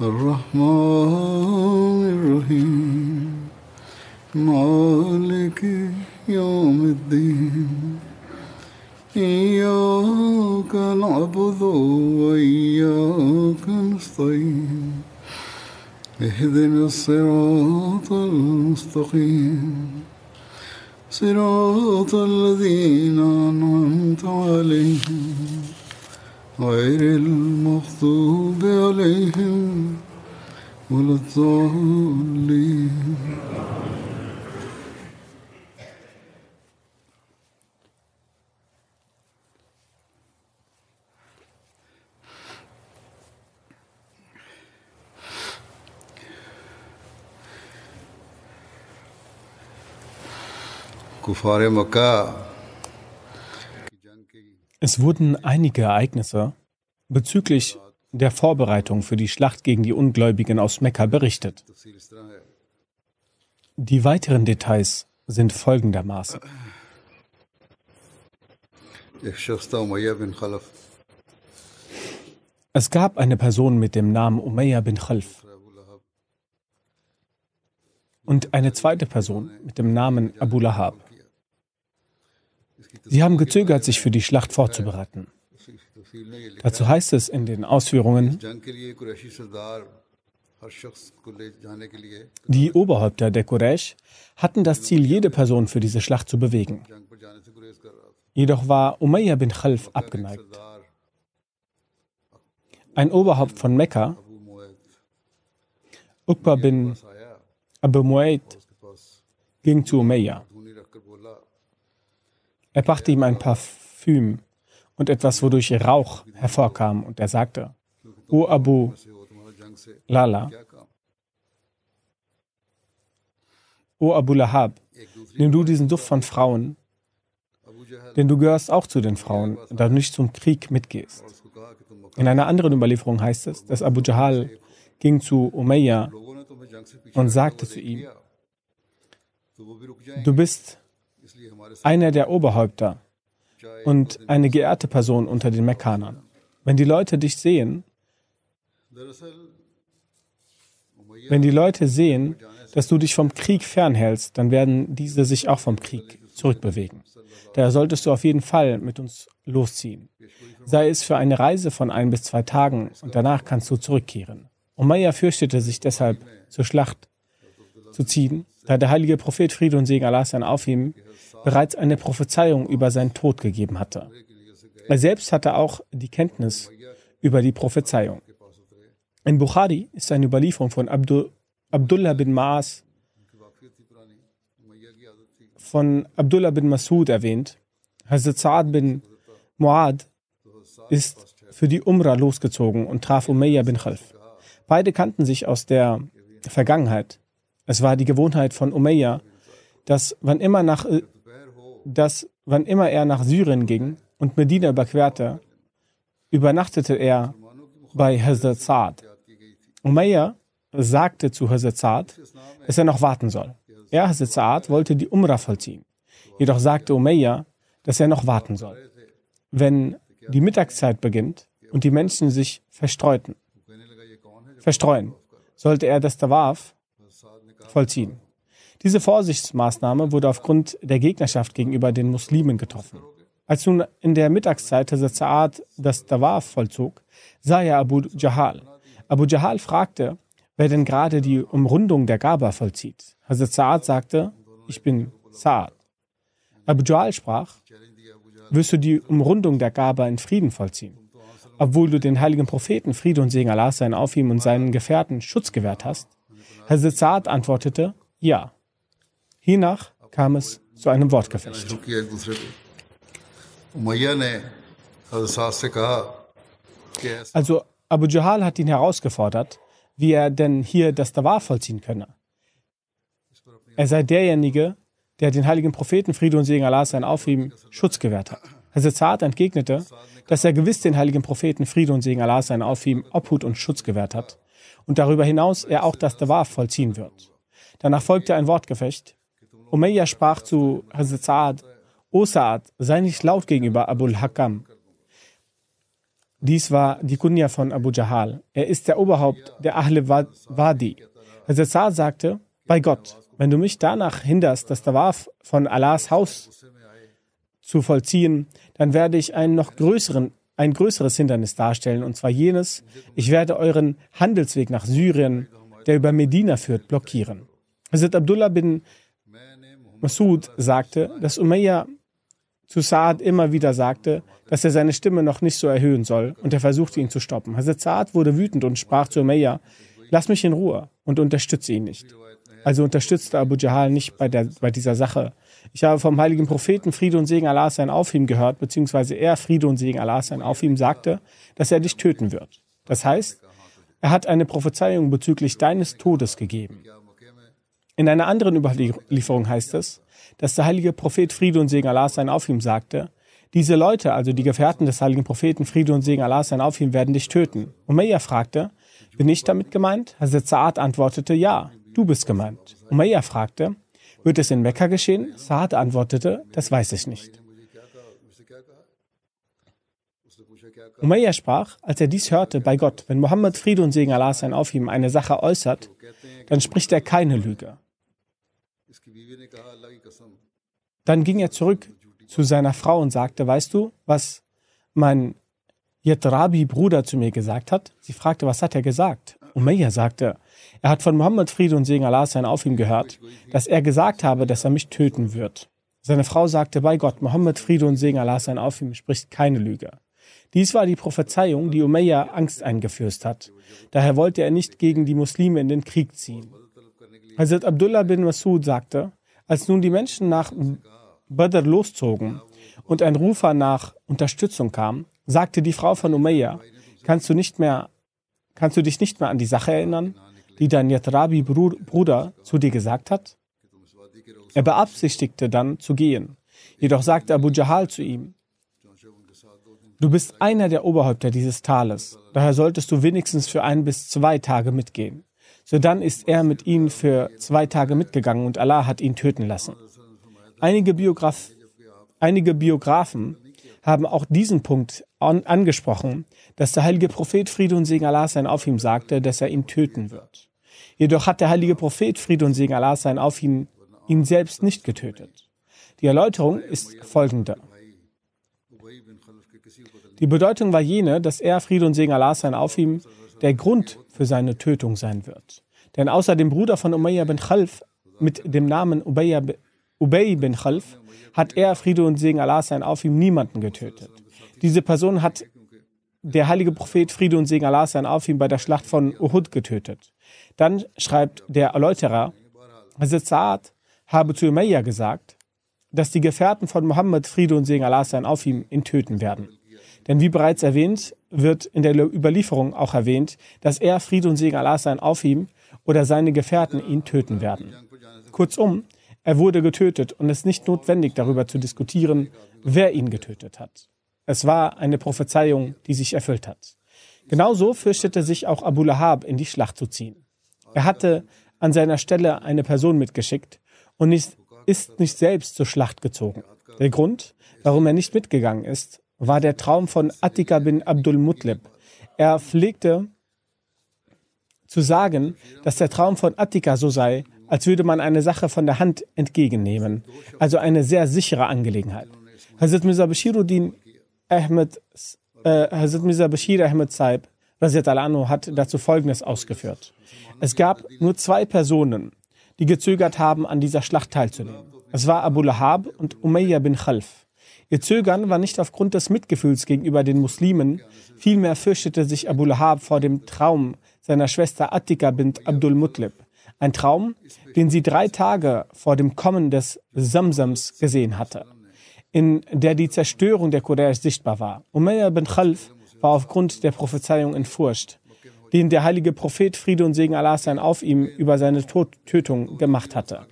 الرحمن الرحيم. مالك يوم الدين. إياك نعبد وإياك نستعين. اهدنا الصراط المستقيم. صراط الذين أنعمت عليهم. غير المغضوب عليهم ولا الضالين. کفار مکہ Es wurden einige Ereignisse bezüglich der Vorbereitung für die Schlacht gegen die Ungläubigen aus Mekka berichtet. Die weiteren Details sind folgendermaßen. Es gab eine Person mit dem Namen Umayyah bin Khalf und eine zweite Person mit dem Namen Abu Lahab. Sie haben gezögert, sich für die Schlacht vorzubereiten. Dazu heißt es in den Ausführungen, die Oberhäupter der Quraysh hatten das Ziel, jede Person für diese Schlacht zu bewegen. Jedoch war Umayyah bin Khalf abgeneigt. Ein Oberhaupt von Mekka, Uqba bin Abu Muaid, ging zu Umayyah. Er brachte ihm ein Parfüm und etwas, wodurch Rauch hervorkam, und er sagte, O Abu Lala, O Abu Lahab, nimm du diesen Duft von Frauen, denn du gehörst auch zu den Frauen, da du nicht zum Krieg mitgehst. In einer anderen Überlieferung heißt es, dass Abu Jahal ging zu Umayya und sagte zu ihm, du bist einer der Oberhäupter und eine geehrte Person unter den Mekkanern. Wenn die Leute dich sehen, wenn die Leute sehen, dass du dich vom Krieg fernhältst, dann werden diese sich auch vom Krieg zurückbewegen. Da solltest du auf jeden Fall mit uns losziehen. Sei es für eine Reise von ein bis zwei Tagen und danach kannst du zurückkehren. Umayya fürchtete sich deshalb, zur Schlacht zu ziehen, da der heilige Prophet Friede und Segen Allah sein auf ihm bereits eine Prophezeiung über seinen Tod gegeben hatte. Er selbst hatte auch die Kenntnis über die Prophezeiung. In Bukhari ist eine Überlieferung von Abdu, Abdullah bin Maas von Abdullah bin Masud erwähnt. Hazrat Sa'ad bin Muad ist für die Umrah losgezogen und traf Umayya bin Khalf. Beide kannten sich aus der Vergangenheit. Es war die Gewohnheit von Umayya, dass wann immer, nach, äh, dass wann immer er nach Syrien ging und Medina überquerte, übernachtete er bei Hazrat Sa'ad. Umayya sagte zu Hazrat Sa'ad, dass er noch warten soll. Er, Hazrat Sa'ad, wollte die Umrah vollziehen. Jedoch sagte Umayya, dass er noch warten soll. Wenn die Mittagszeit beginnt und die Menschen sich verstreuten, verstreuen, sollte er das Tawaf vollziehen. Diese Vorsichtsmaßnahme wurde aufgrund der Gegnerschaft gegenüber den Muslimen getroffen. Als nun in der Mittagszeit Hazrat Sa'ad das Tawaf vollzog, sah er Abu Jahal. Abu Jahal fragte, wer denn gerade die Umrundung der Gaba vollzieht. Hazrat Sa'ad sagte, ich bin Sa'ad. Abu Jahl sprach, wirst du die Umrundung der Gabe in Frieden vollziehen, obwohl du den heiligen Propheten Friede und Segen Allah sein auf ihm und seinen Gefährten Schutz gewährt hast? Herr Sezard antwortete ja. Hiernach kam es zu einem Wortgefecht. Also Abu Jahal hat ihn herausgefordert, wie er denn hier das Dawah vollziehen könne. Er sei derjenige, der den heiligen Propheten Friede und Segen Allah sein auf ihm Schutz gewährt hat. Hazrat entgegnete, dass er gewiss den heiligen Propheten Friede und Segen Allah sein auf ihm Obhut und Schutz gewährt hat und darüber hinaus er auch das Dawah vollziehen wird. Danach folgte ein Wortgefecht. Umayyah sprach zu Hazrat Saad, O Saad, sei nicht laut gegenüber Abul Hakam. Dies war die Kunja von Abu Jahal. Er ist der Oberhaupt der Ahle Wa- Wadi. Hazrat Saad sagte, bei Gott, wenn du mich danach hinderst, das Tawaf von Allahs Haus zu vollziehen, dann werde ich einen noch größeren, ein größeres Hindernis darstellen, und zwar jenes, ich werde euren Handelsweg nach Syrien, der über Medina führt, blockieren. Hazrat Abdullah bin Masud sagte, dass Umayyah zu Saad immer wieder sagte, dass er seine Stimme noch nicht so erhöhen soll und er versuchte ihn zu stoppen. Hazrat Saad wurde wütend und sprach zu Umayyah, lass mich in Ruhe und unterstütze ihn nicht. Also unterstützte Abu Jahal nicht bei, der, bei dieser Sache. Ich habe vom heiligen Propheten Friede und Segen Allah sein auf ihm gehört, beziehungsweise er Friede und Segen Allah sein auf ihm sagte, dass er dich töten wird. Das heißt, er hat eine Prophezeiung bezüglich deines Todes gegeben. In einer anderen Überlieferung heißt es, dass der heilige Prophet Friede und Segen Allah sein auf ihm sagte, diese Leute, also die Gefährten des heiligen Propheten Friede und Segen Allah sein auf ihm, werden dich töten. Umayyah fragte, bin ich damit gemeint? Hazrat Saad antwortete, ja, du bist gemeint. Umayyah fragte, wird es in Mekka geschehen? Saad antwortete, das weiß ich nicht. Umayyah sprach, als er dies hörte, bei Gott, wenn Mohammed Friede und Segen Allah sein auf ihm eine Sache äußert, dann spricht er keine Lüge. Dann ging er zurück zu seiner Frau und sagte, weißt du, was mein Yetrabi-Bruder zu mir gesagt hat? Sie fragte, was hat er gesagt? Umayyah sagte, er hat von Mohammed Friede und Segen Allah sein auf ihm gehört, dass er gesagt habe, dass er mich töten wird. Seine Frau sagte, bei Gott, Mohammed Friede und Segen Allah sein auf ihm spricht keine Lüge. Dies war die Prophezeiung, die Umayyah Angst eingeflößt hat. Daher wollte er nicht gegen die Muslime in den Krieg ziehen. Hazrat Abdullah bin Masud sagte, als nun die Menschen nach Badr loszogen und ein Rufer nach Unterstützung kam, sagte die Frau von Umayyah, kannst du nicht mehr, kannst du dich nicht mehr an die Sache erinnern, die dein Yatrabi-Bruder zu dir gesagt hat? Er beabsichtigte dann zu gehen. Jedoch sagte Abu Jahal zu ihm, Du bist einer der Oberhäupter dieses Tales, daher solltest du wenigstens für ein bis zwei Tage mitgehen. So dann ist er mit ihnen für zwei Tage mitgegangen und Allah hat ihn töten lassen. Einige, Biograf einige Biografen haben auch diesen Punkt an angesprochen, dass der heilige Prophet Friede und Segen Allah sein auf ihm sagte, dass er ihn töten wird. Jedoch hat der heilige Prophet Friede und Segen Allah sein auf ihn ihn selbst nicht getötet. Die Erläuterung ist folgende. Die Bedeutung war jene, dass er, Friede und Segen Allah sein auf ihm, der Grund für seine Tötung sein wird. Denn außer dem Bruder von Umayyah bin Khalf mit dem Namen Ubayya b- Ubay bin Khalf hat er, Friede und Segen Allah sein auf ihm, niemanden getötet. Diese Person hat der heilige Prophet Friede und Segen Allah sein auf ihm bei der Schlacht von Uhud getötet. Dann schreibt der Erläuterer, Hazrat Saad habe zu Umayyah gesagt, dass die Gefährten von Mohammed Friede und Segen Allah sein auf ihm ihn töten werden. Denn wie bereits erwähnt, wird in der Überlieferung auch erwähnt, dass er Friede und Segen Allah sein auf ihm oder seine Gefährten ihn töten werden. Kurzum, er wurde getötet und es ist nicht notwendig darüber zu diskutieren, wer ihn getötet hat. Es war eine Prophezeiung, die sich erfüllt hat. Genauso fürchtete sich auch Abu Lahab in die Schlacht zu ziehen. Er hatte an seiner Stelle eine Person mitgeschickt und ist, ist nicht selbst zur Schlacht gezogen. Der Grund, warum er nicht mitgegangen ist, war der Traum von Attika bin Abdul Mutlib. Er pflegte zu sagen, dass der Traum von Attika so sei, als würde man eine Sache von der Hand entgegennehmen, also eine sehr sichere Angelegenheit. Hazrat Mirza Bashiruddin Ahmed, äh, Hazrat Mirza Bashir Ahmed Saib al hat dazu Folgendes ausgeführt. Es gab nur zwei Personen, die gezögert haben, an dieser Schlacht teilzunehmen. Es war Abu Lahab und Umayyah bin Khalf. Ihr Zögern war nicht aufgrund des Mitgefühls gegenüber den Muslimen, vielmehr fürchtete sich Abu Lahab vor dem Traum seiner Schwester Attika bint Abdul Mutlib. Ein Traum, den sie drei Tage vor dem Kommen des Samsams gesehen hatte, in der die Zerstörung der Quraysh sichtbar war. Umayyah bin Khalf war aufgrund der Prophezeiung in Furcht, den der heilige Prophet Friede und Segen Allah sein auf ihm über seine Tod Tötung gemacht hatte.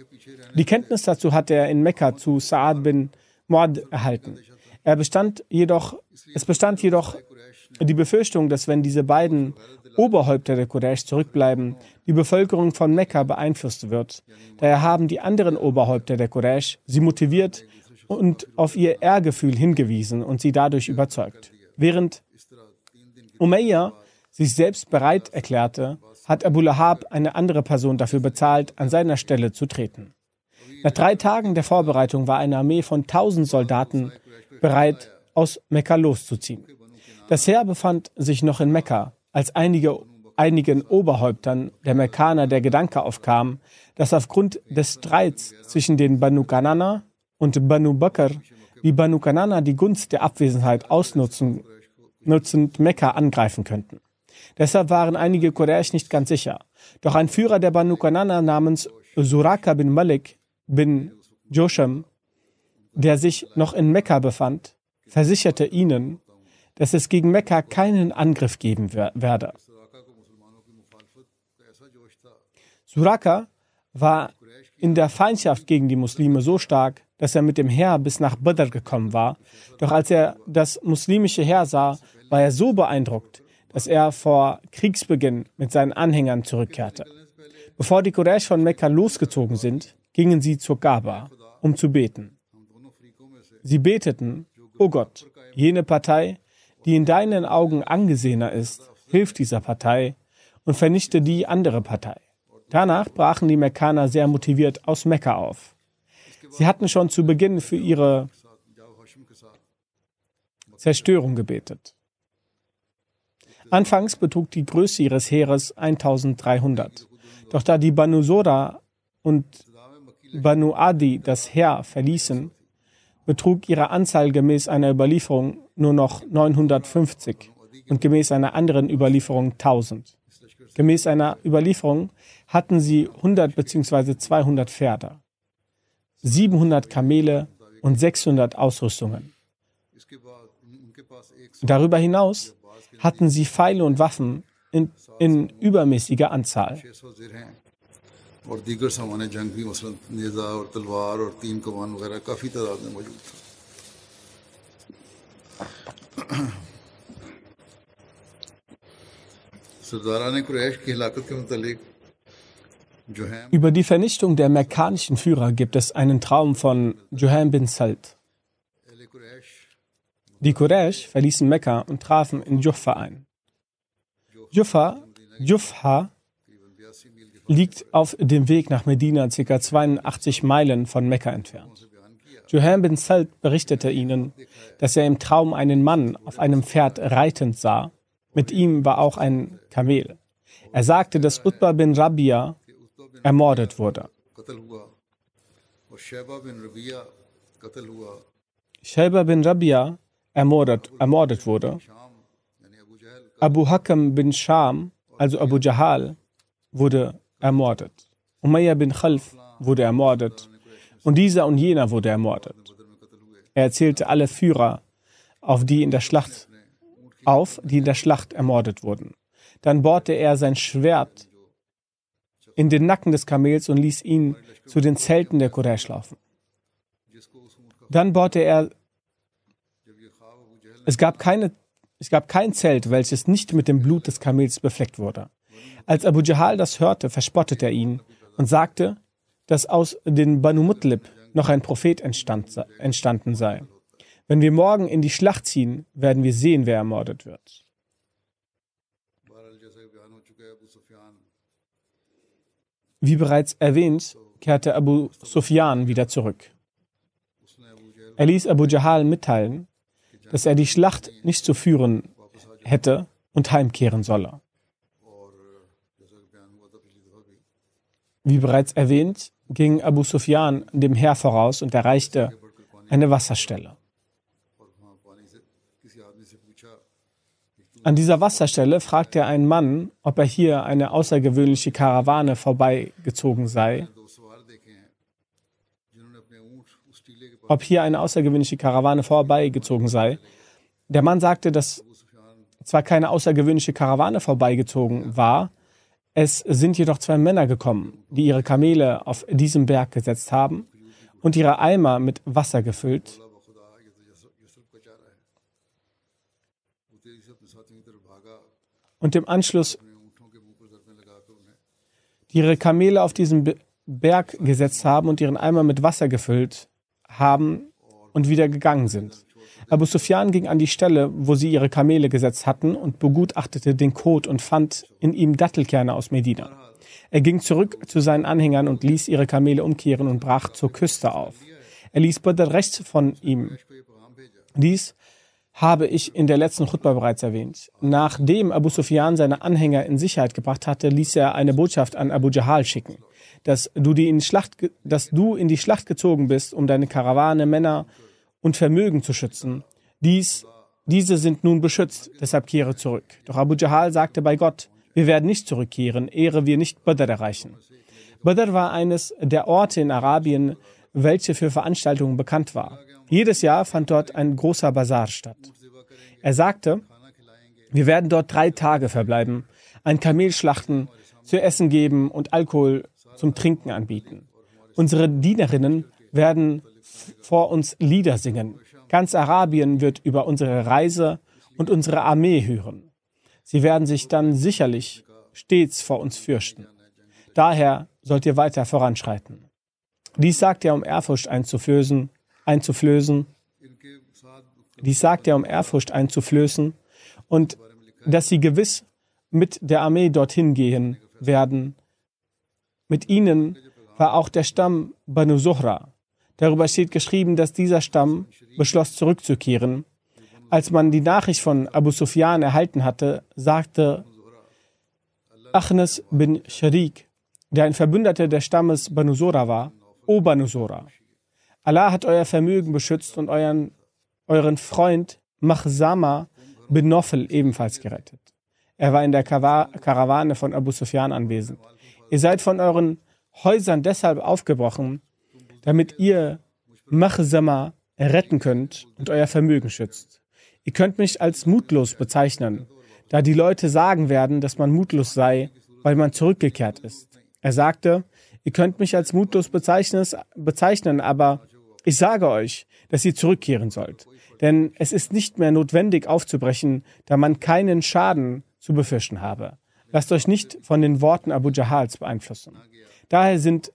Die Kenntnis dazu hatte er in Mekka zu Sa'ad bin Muad erhalten. Er bestand jedoch, es bestand jedoch die Befürchtung, dass wenn diese beiden Oberhäupter der Quraysh zurückbleiben, die Bevölkerung von Mekka beeinflusst wird. Daher haben die anderen Oberhäupter der Quraysh sie motiviert und auf ihr Ehrgefühl hingewiesen und sie dadurch überzeugt. Während Umayyah sich selbst bereit erklärte, hat Abu Lahab eine andere Person dafür bezahlt, an seiner Stelle zu treten. Nach drei Tagen der Vorbereitung war eine Armee von tausend Soldaten bereit, aus Mekka loszuziehen. Das Heer befand sich noch in Mekka, als einige, einigen Oberhäuptern der Mekkaner der Gedanke aufkam, dass aufgrund des Streits zwischen den Banu Kanana und Banu Bakr die Banu Kanana die Gunst der Abwesenheit ausnutzen, nutzend Mekka angreifen könnten. Deshalb waren einige Quraysh nicht ganz sicher. Doch ein Führer der Banu Kanana namens Suraka bin Malik bin Josham, der sich noch in Mekka befand, versicherte ihnen, dass es gegen Mekka keinen Angriff geben werde. Suraka war in der Feindschaft gegen die Muslime so stark, dass er mit dem Heer bis nach Badr gekommen war. Doch als er das muslimische Heer sah, war er so beeindruckt, dass er vor Kriegsbeginn mit seinen Anhängern zurückkehrte. Bevor die Quraysh von Mekka losgezogen sind, gingen sie zur Gaba, um zu beten. Sie beteten, O oh Gott, jene Partei, die in deinen Augen angesehener ist, hilf dieser Partei und vernichte die andere Partei. Danach brachen die Mekkaner sehr motiviert aus Mekka auf. Sie hatten schon zu Beginn für ihre Zerstörung gebetet. Anfangs betrug die Größe ihres Heeres 1300. Doch da die Banu Sora und Banu Adi das Heer verließen, betrug ihre Anzahl gemäß einer Überlieferung nur noch 950 und gemäß einer anderen Überlieferung 1000. Gemäß einer Überlieferung hatten sie 100 bzw. 200 Pferde, 700 Kamele und 600 Ausrüstungen. Darüber hinaus hatten sie Pfeile und Waffen in, in übermäßiger Anzahl. سرداران قریش کی ہلاکت کے متعلق über die Vernichtung der mekkanischen Führer gibt es einen Traum von Juhaim bin Salt. Die Quraysh verließen Mekka und trafen in Juffa ein. Juffa, Jufha liegt auf dem Weg nach Medina ca. 82 Meilen von Mekka entfernt. Juhaim bin Salt berichtete ihnen, dass er im Traum einen Mann auf einem Pferd reitend sah. Mit ihm war auch ein Kamel. Er sagte, dass Utbah bin Rabia ermordet wurde. Shaiba bin Rabia ermordet, ermordet wurde. Abu Hakam bin Sham, also Abu Jahal, wurde ermordet. Umayyah bin Khalf wurde ermordet. Und dieser und jener wurde ermordet. Er erzählte alle Führer, auf die in der Schlacht auf, die in der Schlacht ermordet wurden. Dann bohrte er sein Schwert in den Nacken des Kamels und ließ ihn zu den Zelten der Quraysh laufen. Dann bohrte er es gab, keine, es gab kein Zelt, welches nicht mit dem Blut des Kamels befleckt wurde. Als Abu Jahal das hörte, verspottete er ihn und sagte, dass aus den Banu Mutlib noch ein Prophet entstand, entstanden sei. Wenn wir morgen in die Schlacht ziehen, werden wir sehen, wer ermordet wird. Wie bereits erwähnt, kehrte Abu Sufyan wieder zurück. Er ließ Abu Jahal mitteilen, dass er die Schlacht nicht zu führen hätte und heimkehren solle. Wie bereits erwähnt, ging Abu Sufyan dem Heer voraus und erreichte eine Wasserstelle. An dieser Wasserstelle fragte er einen Mann, ob er hier eine außergewöhnliche Karawane vorbeigezogen sei. Ob hier eine außergewöhnliche Karawane vorbeigezogen sei. Der Mann sagte, dass zwar keine außergewöhnliche Karawane vorbeigezogen war, es sind jedoch zwei Männer gekommen, die ihre Kamele auf diesem Berg gesetzt haben und ihre Eimer mit Wasser gefüllt und im Anschluss ihre Kamele auf diesen Berg gesetzt haben und ihren Eimer mit Wasser gefüllt haben und wieder gegangen sind. Abu Sufyan ging an die Stelle, wo sie ihre Kamele gesetzt hatten und begutachtete den Kot und fand in ihm Dattelkerne aus Medina. Er ging zurück zu seinen Anhängern und ließ ihre Kamele umkehren und brach zur Küste auf. Er ließ Badr rechts von ihm. Dies habe ich in der letzten Khutbah bereits erwähnt. Nachdem Abu Sufyan seine Anhänger in Sicherheit gebracht hatte, ließ er eine Botschaft an Abu Jahal schicken, dass du, die in Schlacht, dass du in die Schlacht gezogen bist, um deine Karawane, Männer und Vermögen zu schützen. Dies, diese sind nun beschützt, deshalb kehre zurück. Doch Abu Jahal sagte bei Gott, wir werden nicht zurückkehren, ehre wir nicht Badr erreichen. Badr war eines der Orte in Arabien, welche für Veranstaltungen bekannt war. Jedes Jahr fand dort ein großer Bazar statt. Er sagte, wir werden dort drei Tage verbleiben, ein Kamel schlachten, zu essen geben und Alkohol zum Trinken anbieten. Unsere Dienerinnen werden vor uns Lieder singen. Ganz Arabien wird über unsere Reise und unsere Armee hören. Sie werden sich dann sicherlich stets vor uns fürchten. Daher sollt ihr weiter voranschreiten. Dies sagt er, um Ehrfurcht einzuflößen einzuflößen. Dies sagt er, um Ehrfurcht einzuflößen und dass sie gewiss mit der Armee dorthin gehen werden. Mit ihnen war auch der Stamm Banu Suhra. Darüber steht geschrieben, dass dieser Stamm beschloss zurückzukehren. Als man die Nachricht von Abu Sufyan erhalten hatte, sagte Achnes bin Sharik, der ein Verbündeter des Stammes Banu Sura war, O Banu Sura, Allah hat euer Vermögen beschützt und euren, euren Freund Machsama bin Nofel ebenfalls gerettet. Er war in der Karawane von Abu Sufyan anwesend. Ihr seid von euren Häusern deshalb aufgebrochen, damit ihr Machsama retten könnt und euer Vermögen schützt. Ihr könnt mich als mutlos bezeichnen, da die Leute sagen werden, dass man mutlos sei, weil man zurückgekehrt ist. Er sagte, ihr könnt mich als mutlos bezeichnen, aber ich sage euch, dass ihr zurückkehren sollt, denn es ist nicht mehr notwendig aufzubrechen, da man keinen Schaden zu befürchten habe. Lasst euch nicht von den Worten Abu Jahals beeinflussen. Daher sind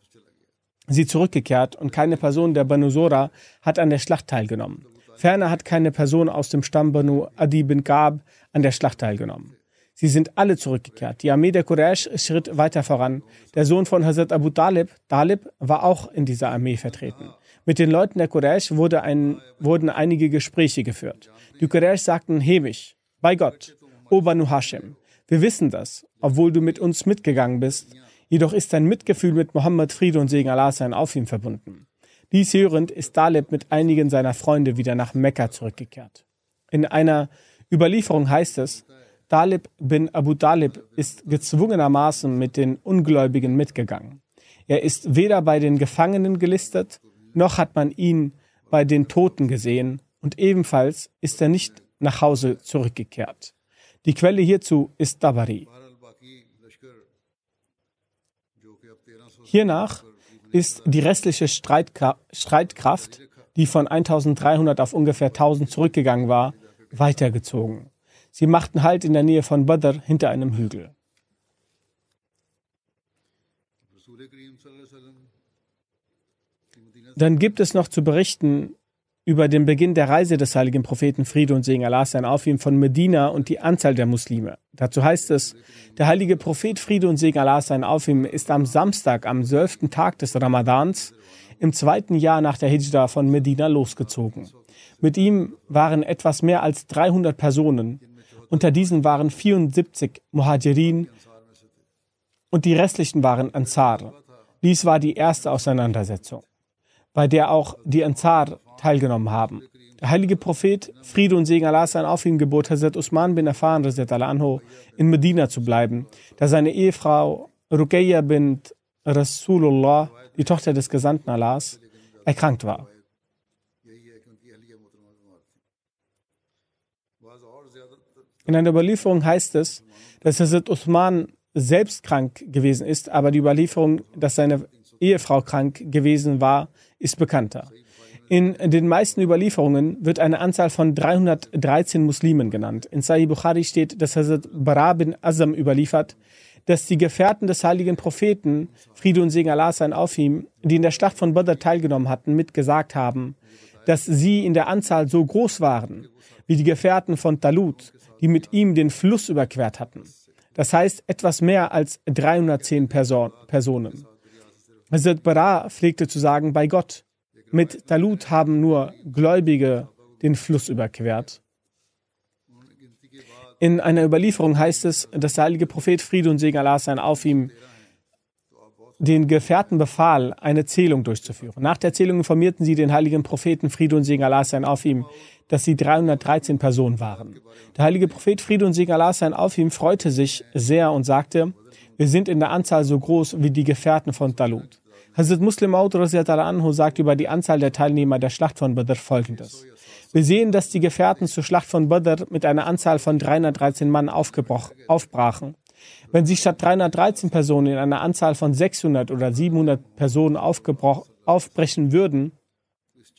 sie zurückgekehrt und keine Person der Banu Sora hat an der Schlacht teilgenommen. Ferner hat keine Person aus dem Stamm Banu Adi bin Gab an der Schlacht teilgenommen. Sie sind alle zurückgekehrt. Die Armee der Quraysh schritt weiter voran. Der Sohn von Hazrat Abu Talib, Talib, war auch in dieser Armee vertreten. Mit den Leuten der Quraysh wurde ein, wurden einige Gespräche geführt. Die Quraysh sagten, Hemisch, bei Gott, O Banu Hashem, wir wissen das, obwohl du mit uns mitgegangen bist, jedoch ist dein Mitgefühl mit Mohammed Friede und Segen Allah sein auf ihm verbunden. Dies hörend ist Talib mit einigen seiner Freunde wieder nach Mekka zurückgekehrt. In einer Überlieferung heißt es, Talib bin Abu Talib ist gezwungenermaßen mit den Ungläubigen mitgegangen. Er ist weder bei den Gefangenen gelistet, noch hat man ihn bei den Toten gesehen und ebenfalls ist er nicht nach Hause zurückgekehrt. Die Quelle hierzu ist Tabari. Hiernach ist die restliche Streitkraft, die von 1300 auf ungefähr 1000 zurückgegangen war, weitergezogen. Sie machten Halt in der Nähe von Badr hinter einem Hügel. Dann gibt es noch zu berichten über den Beginn der Reise des heiligen Propheten Friede und Segen Allah sein auf ihm von Medina und die Anzahl der Muslime. Dazu heißt es, der heilige Prophet Friede und Segen Allah sein auf ihm ist am Samstag, am zwölften Tag des Ramadans, im zweiten Jahr nach der Hijra von Medina losgezogen. Mit ihm waren etwas mehr als 300 Personen. Unter diesen waren 74 Muhajirin und die restlichen waren Ansar. Dies war die erste Auseinandersetzung, bei der auch die Ansar teilgenommen haben. Der heilige Prophet, Friede und Segen Allah sein auf ihn gebot, Hazrat Usman bin Affan anho, in Medina zu bleiben, da seine Ehefrau Ruqayya bin Rasulullah, die Tochter des Gesandten Allahs, erkrankt war. In einer Überlieferung heißt es, dass Hazrat Uthman selbst krank gewesen ist, aber die Überlieferung, dass seine Ehefrau krank gewesen war, ist bekannter. In den meisten Überlieferungen wird eine Anzahl von 313 Muslimen genannt. In Sahih Bukhari steht, dass Hazrat Bara bin Azam überliefert, dass die Gefährten des heiligen Propheten, Friede und Segen Allah sein auf ihm, die in der Schlacht von Badr teilgenommen hatten, mitgesagt haben, dass sie in der Anzahl so groß waren, wie die Gefährten von Talut, die mit ihm den Fluss überquert hatten. Das heißt etwas mehr als 310 Person, Personen. Hazrat Bara pflegte zu sagen, bei Gott, mit Talut haben nur Gläubige den Fluss überquert. In einer Überlieferung heißt es, dass der heilige Prophet Friede und Segen Allah sein auf ihm den Gefährten befahl, eine Zählung durchzuführen. Nach der Zählung informierten sie den heiligen Propheten Friede und Segen Allah sein auf ihm, dass sie 313 Personen waren. Der heilige Prophet Friede und Segen Allah sein auf ihm freute sich sehr und sagte, wir sind in der Anzahl so groß wie die Gefährten von Talut. Hazrat Muslim Maud anhu sagt über die Anzahl der Teilnehmer der Schlacht von Badr folgendes. Wir sehen, dass die Gefährten zur Schlacht von Badr mit einer Anzahl von 313 Mann aufbrachen. Wenn sie statt 313 Personen in einer Anzahl von 600 oder 700 Personen aufbrechen würden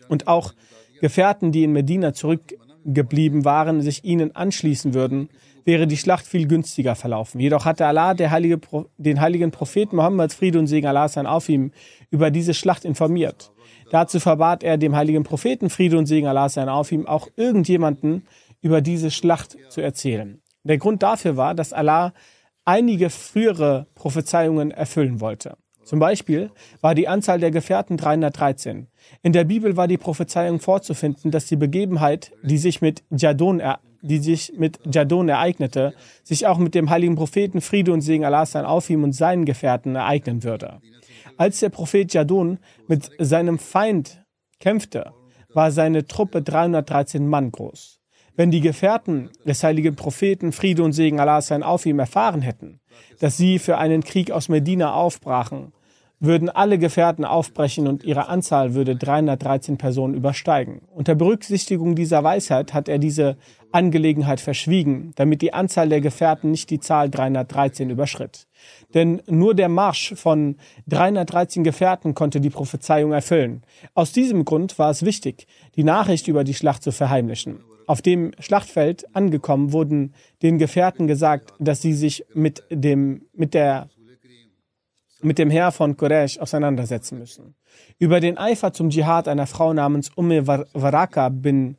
und auch Gefährten, die in Medina zurückgeblieben waren, sich ihnen anschließen würden, wäre die Schlacht viel günstiger verlaufen. Jedoch hatte Allah Heilige, den heiligen Propheten Mohammed, Friede und Segen Allah sein auf ihm, über diese Schlacht informiert. Dazu verbat er dem heiligen Propheten, Friede und Segen Allah sein auf ihm, auch irgendjemanden über diese Schlacht zu erzählen. Der Grund dafür war, dass Allah einige frühere Prophezeiungen erfüllen wollte. Zum Beispiel war die Anzahl der Gefährten 313. In der Bibel war die Prophezeiung vorzufinden, dass die Begebenheit, die sich mit Jadon, die sich mit Jadon ereignete, sich auch mit dem heiligen Propheten Friede und Segen Allah sein auf ihm und seinen Gefährten ereignen würde. Als der Prophet Jadon mit seinem Feind kämpfte, war seine Truppe 313 Mann groß. Wenn die Gefährten des heiligen Propheten Friede und Segen Allah sein auf ihm erfahren hätten, dass sie für einen Krieg aus Medina aufbrachen würden alle Gefährten aufbrechen und ihre Anzahl würde 313 Personen übersteigen. Unter Berücksichtigung dieser Weisheit hat er diese Angelegenheit verschwiegen, damit die Anzahl der Gefährten nicht die Zahl 313 überschritt. Denn nur der Marsch von 313 Gefährten konnte die Prophezeiung erfüllen. Aus diesem Grund war es wichtig, die Nachricht über die Schlacht zu verheimlichen. Auf dem Schlachtfeld angekommen wurden den Gefährten gesagt, dass sie sich mit dem, mit der mit dem Herr von Quraysh auseinandersetzen müssen. Über den Eifer zum Dschihad einer Frau namens Umme Waraka bin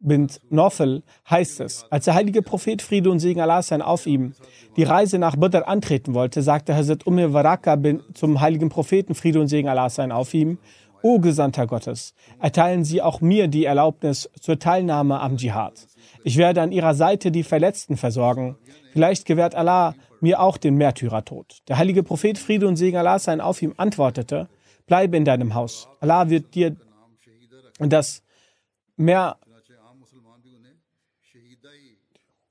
bint Nofel heißt es, als der heilige Prophet Friede und Segen Allah sein auf ihm die Reise nach Badr antreten wollte, sagte Hazrat Umme Waraka bin zum heiligen Propheten Friede und Segen Allah sein auf ihm, O Gesandter Gottes, erteilen Sie auch mir die Erlaubnis zur Teilnahme am Dschihad. Ich werde an Ihrer Seite die Verletzten versorgen. Vielleicht gewährt Allah mir auch den Märtyrertod. Der heilige Prophet Friede und Segen Allah sein auf ihm antwortete, bleibe in deinem Haus. Allah wird dir das mehr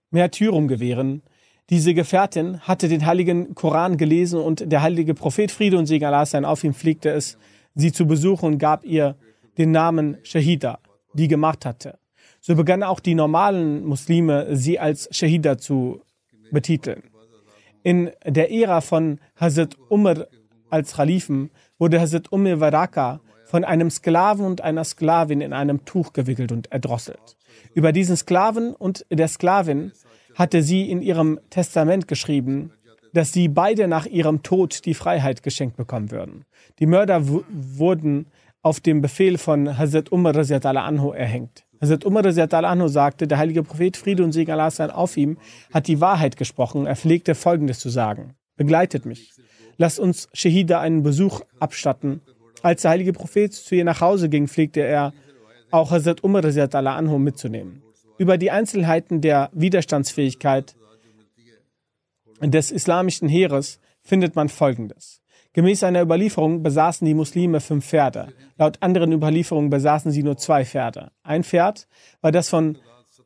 Märtyrum gewähren. Diese Gefährtin hatte den heiligen Koran gelesen und der heilige Prophet Friede und Segen Allah sein auf ihm pflegte es, sie zu besuchen und gab ihr den Namen Shahida, die gemacht hatte. So begannen auch die normalen Muslime, sie als Shahida zu betiteln. In der Ära von Hazrat Umar als Khalifen wurde Hazrat Umar Waraka von einem Sklaven und einer Sklavin in einem Tuch gewickelt und erdrosselt. Über diesen Sklaven und der Sklavin hatte sie in ihrem Testament geschrieben, dass sie beide nach ihrem Tod die Freiheit geschenkt bekommen würden. Die Mörder wurden auf dem Befehl von Hazrat Umar anhu erhängt. Hazrat Umar anhu sagte, der heilige Prophet Friede und Segen Allah sein auf ihm hat die Wahrheit gesprochen. Er pflegte folgendes zu sagen. Begleitet mich. Lasst uns Shahida einen Besuch abstatten. Als der heilige Prophet zu ihr nach Hause ging, pflegte er auch Hazrat Umar anhu mitzunehmen. Über die Einzelheiten der Widerstandsfähigkeit des islamischen Heeres findet man Folgendes. Gemäß einer Überlieferung besaßen die Muslime fünf Pferde. Laut anderen Überlieferungen besaßen sie nur zwei Pferde. Ein Pferd war das von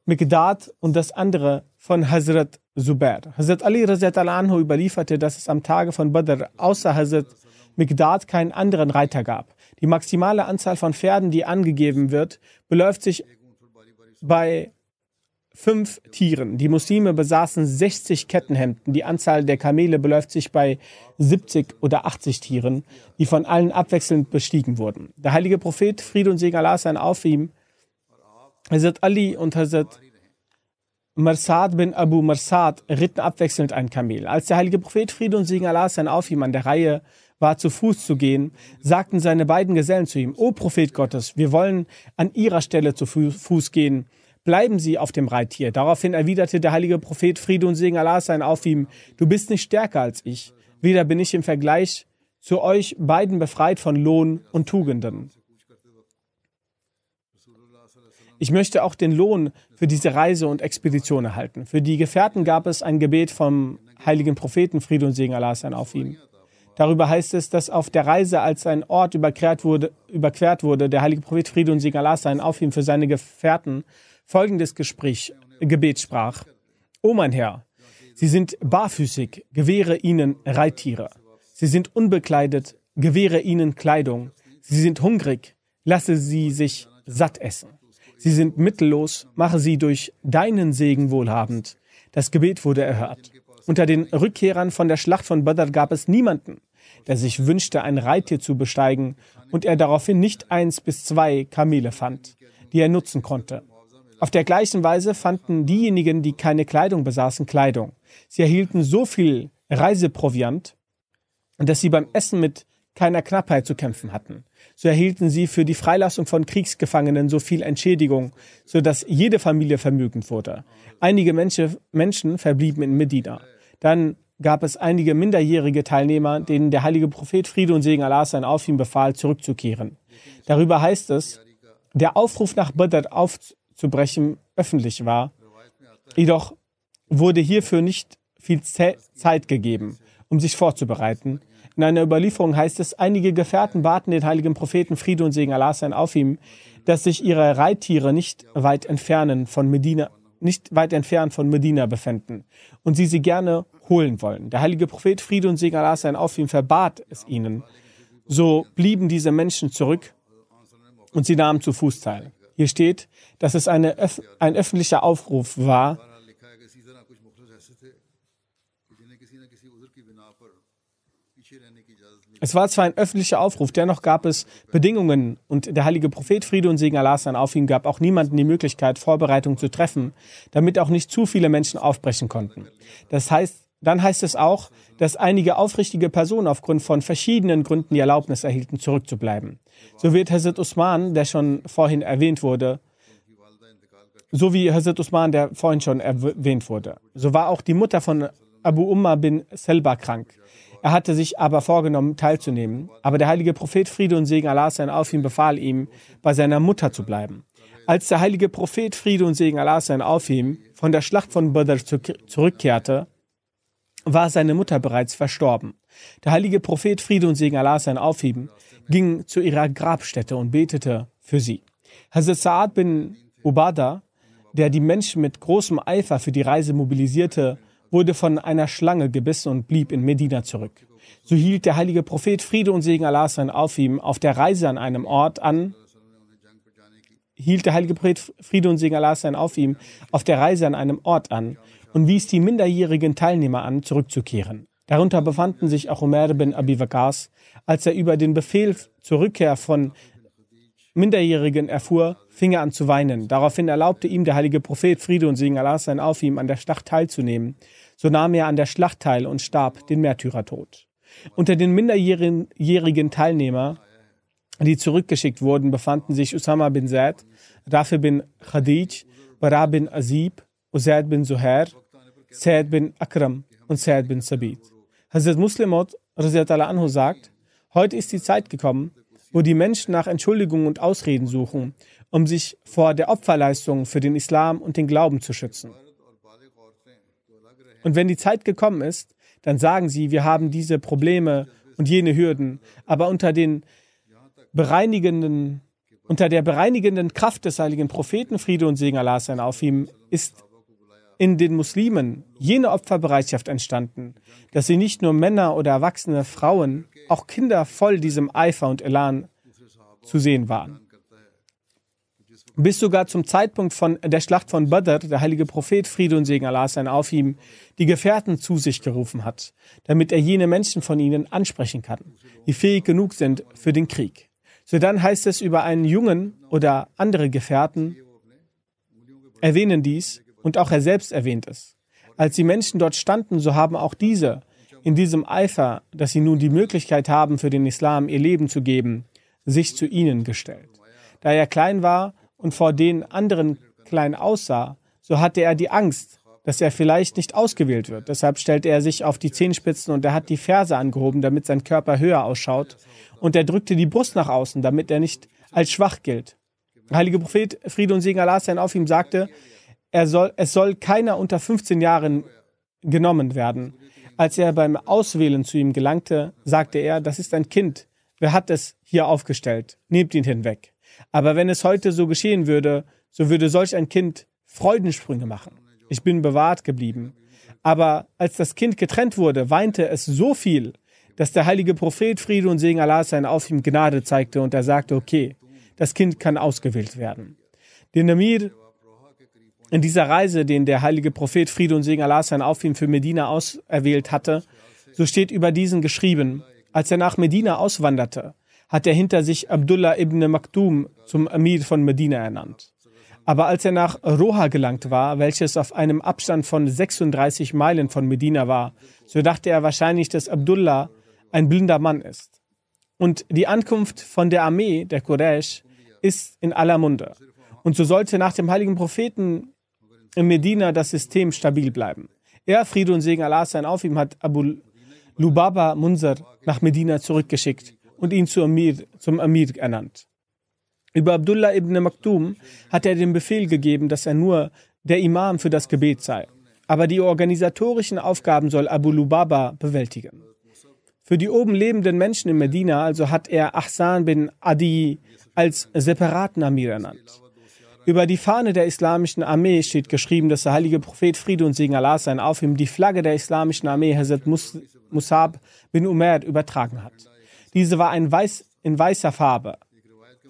Mikdad und das andere von Hazrat Zubair. Hazrat Ali anhu überlieferte, dass es am Tage von Badr außer Hazrat Mikdad keinen anderen Reiter gab. Die maximale Anzahl von Pferden, die angegeben wird, beläuft sich bei fünf Tieren. Die Muslime besaßen 60 Kettenhemden. Die Anzahl der Kamele beläuft sich bei 70 oder 80 Tieren, die von allen abwechselnd bestiegen wurden. Der heilige Prophet, Friede und Segen Allah sein auf ihm, Hazrat Ali und Hazrat Marsad bin Abu Marsad ritten abwechselnd ein Kamel. Als der heilige Prophet, Friede und Segen Allah sein auf ihm an der Reihe war, zu Fuß zu gehen, sagten seine beiden Gesellen zu ihm, O Prophet Gottes, wir wollen an ihrer Stelle zu Fuß gehen bleiben Sie auf dem Reittier. Daraufhin erwiderte der heilige Prophet Friede und Segen Allah sein auf ihm, du bist nicht stärker als ich. Weder bin ich im Vergleich zu euch beiden befreit von Lohn und Tugenden. Ich möchte auch den Lohn für diese Reise und Expedition erhalten. Für die Gefährten gab es ein Gebet vom heiligen Propheten Friede und Segen Allah sein auf ihm. Darüber heißt es, dass auf der Reise, als ein Ort überquert wurde, überquert wurde der heilige Prophet Friede und Segen Allah sein auf ihm für seine Gefährten folgendes Gespräch, Gebet sprach. O mein Herr, Sie sind barfüßig, gewähre ihnen Reittiere. Sie sind unbekleidet, gewähre ihnen Kleidung. Sie sind hungrig, lasse sie sich satt essen. Sie sind mittellos, mache sie durch deinen Segen wohlhabend. Das Gebet wurde erhört. Unter den Rückkehrern von der Schlacht von Badr gab es niemanden, der sich wünschte, ein Reittier zu besteigen und er daraufhin nicht eins bis zwei Kamele fand, die er nutzen konnte. Auf der gleichen Weise fanden diejenigen, die keine Kleidung besaßen, Kleidung. Sie erhielten so viel Reiseproviant, dass sie beim Essen mit keiner Knappheit zu kämpfen hatten. So erhielten sie für die Freilassung von Kriegsgefangenen so viel Entschädigung, so dass jede Familie vermögend wurde. Einige Menschen verblieben in Medina. Dann gab es einige minderjährige Teilnehmer, denen der heilige Prophet Friede und Segen Allah sein auf ihm befahl, zurückzukehren. Darüber heißt es, der Aufruf nach Badr auf, zu brechen öffentlich war. Jedoch wurde hierfür nicht viel Zeit gegeben, um sich vorzubereiten. In einer Überlieferung heißt es, einige Gefährten baten den heiligen Propheten Friede und Segen Allah sein auf ihm, dass sich ihre Reittiere nicht weit entfernen von Medina, nicht weit entfernt von Medina befänden und sie sie gerne holen wollen. Der heilige Prophet Friede und Segen Allah sein auf ihm verbat es ihnen. So blieben diese Menschen zurück und sie nahmen zu Fuß teil. Hier steht, dass es eine, ein öffentlicher Aufruf war, Es war zwar ein öffentlicher Aufruf, dennoch gab es Bedingungen und der heilige Prophet Friede und Segen Allah sein auf ihm gab auch niemanden die Möglichkeit, Vorbereitungen zu treffen, damit auch nicht zu viele Menschen aufbrechen konnten. Das heißt, dann heißt es auch, dass einige aufrichtige Personen aufgrund von verschiedenen Gründen die Erlaubnis erhielten, zurückzubleiben. So wird Hazrat Usman, der schon vorhin erwähnt wurde, so wie Hazrat Usman, der vorhin schon erwähnt wurde. So war auch die Mutter von Abu Umma bin Selba krank. Er hatte sich aber vorgenommen, teilzunehmen. Aber der heilige Prophet Friede und Segen Allah sein auf ihm befahl ihm, bei seiner Mutter zu bleiben. Als der heilige Prophet Friede und Segen Allah sein auf ihm von der Schlacht von Badr zurückkehrte, war seine Mutter bereits verstorben. Der heilige Prophet Friede und Segen Allah sein auf ihm ging zu ihrer Grabstätte und betete für sie. Hazrat Sa'ad bin Ubada, der die Menschen mit großem Eifer für die Reise mobilisierte, wurde von einer Schlange gebissen und blieb in Medina zurück. So hielt der heilige Prophet Friede und Segen Allah sein auf ihm auf der Reise an einem Ort an, hielt der heilige Prophet Friede und Segen Allah sein auf ihm auf der Reise an einem Ort an und wies die minderjährigen Teilnehmer an, zurückzukehren. Darunter befanden sich auch Umar bin Abi Waqas, als er über den Befehl zur Rückkehr von Minderjährigen erfuhr, fing er an zu weinen. Daraufhin erlaubte ihm der heilige Prophet Friede und Segen Allah sein auf ihm, an der Schlacht teilzunehmen. So nahm er an der Schlacht teil und starb den Märtyrertod. Unter den minderjährigen Teilnehmer, die zurückgeschickt wurden, befanden sich Usama bin Zaid, Rafi bin Khadij, Bara bin Azib, Uzaid bin Zuhair, Said bin Akram und Said bin Sabit. Hazrat Muslimot anhu sagt, heute ist die Zeit gekommen, wo die Menschen nach Entschuldigungen und Ausreden suchen, um sich vor der Opferleistung für den Islam und den Glauben zu schützen. Und wenn die Zeit gekommen ist, dann sagen sie, wir haben diese Probleme und jene Hürden, aber unter den bereinigenden, unter der bereinigenden Kraft des heiligen Propheten, Friede und Segen Allah sein auf ihm, ist in den Muslimen jene Opferbereitschaft entstanden, dass sie nicht nur Männer oder erwachsene Frauen, auch Kinder voll diesem Eifer und Elan zu sehen waren. Bis sogar zum Zeitpunkt von der Schlacht von Badr der heilige Prophet Friede und Segen Allah sein auf ihm die Gefährten zu sich gerufen hat, damit er jene Menschen von ihnen ansprechen kann, die fähig genug sind für den Krieg. So dann heißt es über einen Jungen oder andere Gefährten, erwähnen dies und auch er selbst erwähnt es. Als die Menschen dort standen, so haben auch diese in diesem Eifer, dass sie nun die Möglichkeit haben, für den Islam ihr Leben zu geben, sich zu ihnen gestellt. Da er klein war und vor den anderen klein aussah, so hatte er die Angst, dass er vielleicht nicht ausgewählt wird. Deshalb stellte er sich auf die Zehenspitzen und er hat die Ferse angehoben, damit sein Körper höher ausschaut. Und er drückte die Brust nach außen, damit er nicht als schwach gilt. Der heilige Prophet, Friede und Segen Allah sein auf ihm, sagte, er soll, es soll keiner unter 15 Jahren genommen werden. Als er beim Auswählen zu ihm gelangte, sagte er, das ist ein Kind. Wer hat es hier aufgestellt? Nehmt ihn hinweg. Aber wenn es heute so geschehen würde, so würde solch ein Kind Freudensprünge machen. Ich bin bewahrt geblieben. Aber als das Kind getrennt wurde, weinte es so viel, dass der heilige Prophet Friede und Segen Allah sein auf ihm Gnade zeigte und er sagte, okay, das Kind kann ausgewählt werden. Den Amir in dieser Reise, den der heilige Prophet Friede und Segen Allah sein auf ihn für Medina auserwählt hatte, so steht über diesen geschrieben, als er nach Medina auswanderte, hat er hinter sich Abdullah ibn Maktum zum Amir von Medina ernannt. Aber als er nach Roha gelangt war, welches auf einem Abstand von 36 Meilen von Medina war, so dachte er wahrscheinlich, dass Abdullah ein blinder Mann ist. Und die Ankunft von der Armee der Quraysh ist in aller Munde. Und so sollte nach dem heiligen Propheten in Medina das System stabil bleiben. Er, Friede und Segen Allah sein auf ihm, hat Abu Lubaba Munzer nach Medina zurückgeschickt und ihn zum Amir, zum Amir ernannt. Über Abdullah ibn Maktum hat er den Befehl gegeben, dass er nur der Imam für das Gebet sei. Aber die organisatorischen Aufgaben soll Abu Lubaba bewältigen. Für die oben lebenden Menschen in Medina also hat er Ahsan bin Adi als separaten Amir ernannt. Über die Fahne der islamischen Armee steht geschrieben, dass der heilige Prophet Friede und Segen Allah sein auf ihm die Flagge der islamischen Armee Hazrat Mus Musab bin Umair übertragen hat. Diese war ein weiß, in weißer Farbe.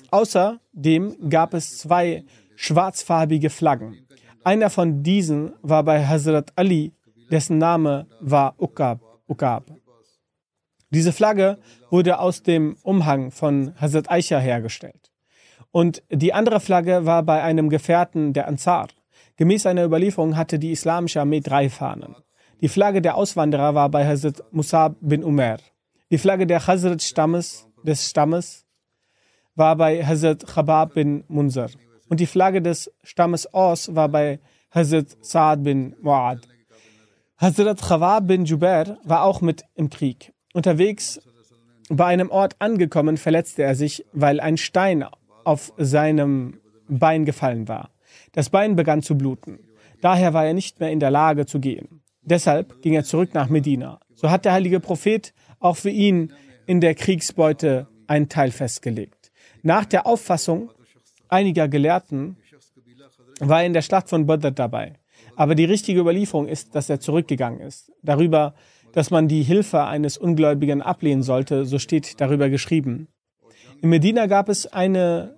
Außerdem gab es zwei schwarzfarbige Flaggen. Einer von diesen war bei Hazrat Ali, dessen Name war Ukab. Ukab. Diese Flagge wurde aus dem Umhang von Hazrat Aisha hergestellt. Und die andere Flagge war bei einem Gefährten der Ansar. Gemäß einer Überlieferung hatte die islamische Armee drei Fahnen. Die Flagge der Auswanderer war bei Hazrat Musab bin Umar. Die Flagge der Hazrat Stammes, des Stammes war bei Hazrat Khabab bin Munzar. Und die Flagge des Stammes Aus war bei Hazrat Saad bin Mu'ad. Hazrat Khabab bin Jubair war auch mit im Krieg. Unterwegs bei einem Ort angekommen, verletzte er sich, weil ein Stein auf seinem Bein gefallen war. Das Bein begann zu bluten. Daher war er nicht mehr in der Lage zu gehen. Deshalb ging er zurück nach Medina. So hat der heilige Prophet auch für ihn in der Kriegsbeute einen Teil festgelegt. Nach der Auffassung einiger Gelehrten war er in der Schlacht von Badr dabei. Aber die richtige Überlieferung ist, dass er zurückgegangen ist. Darüber, dass man die Hilfe eines Ungläubigen ablehnen sollte, so steht darüber geschrieben. In Medina gab es eine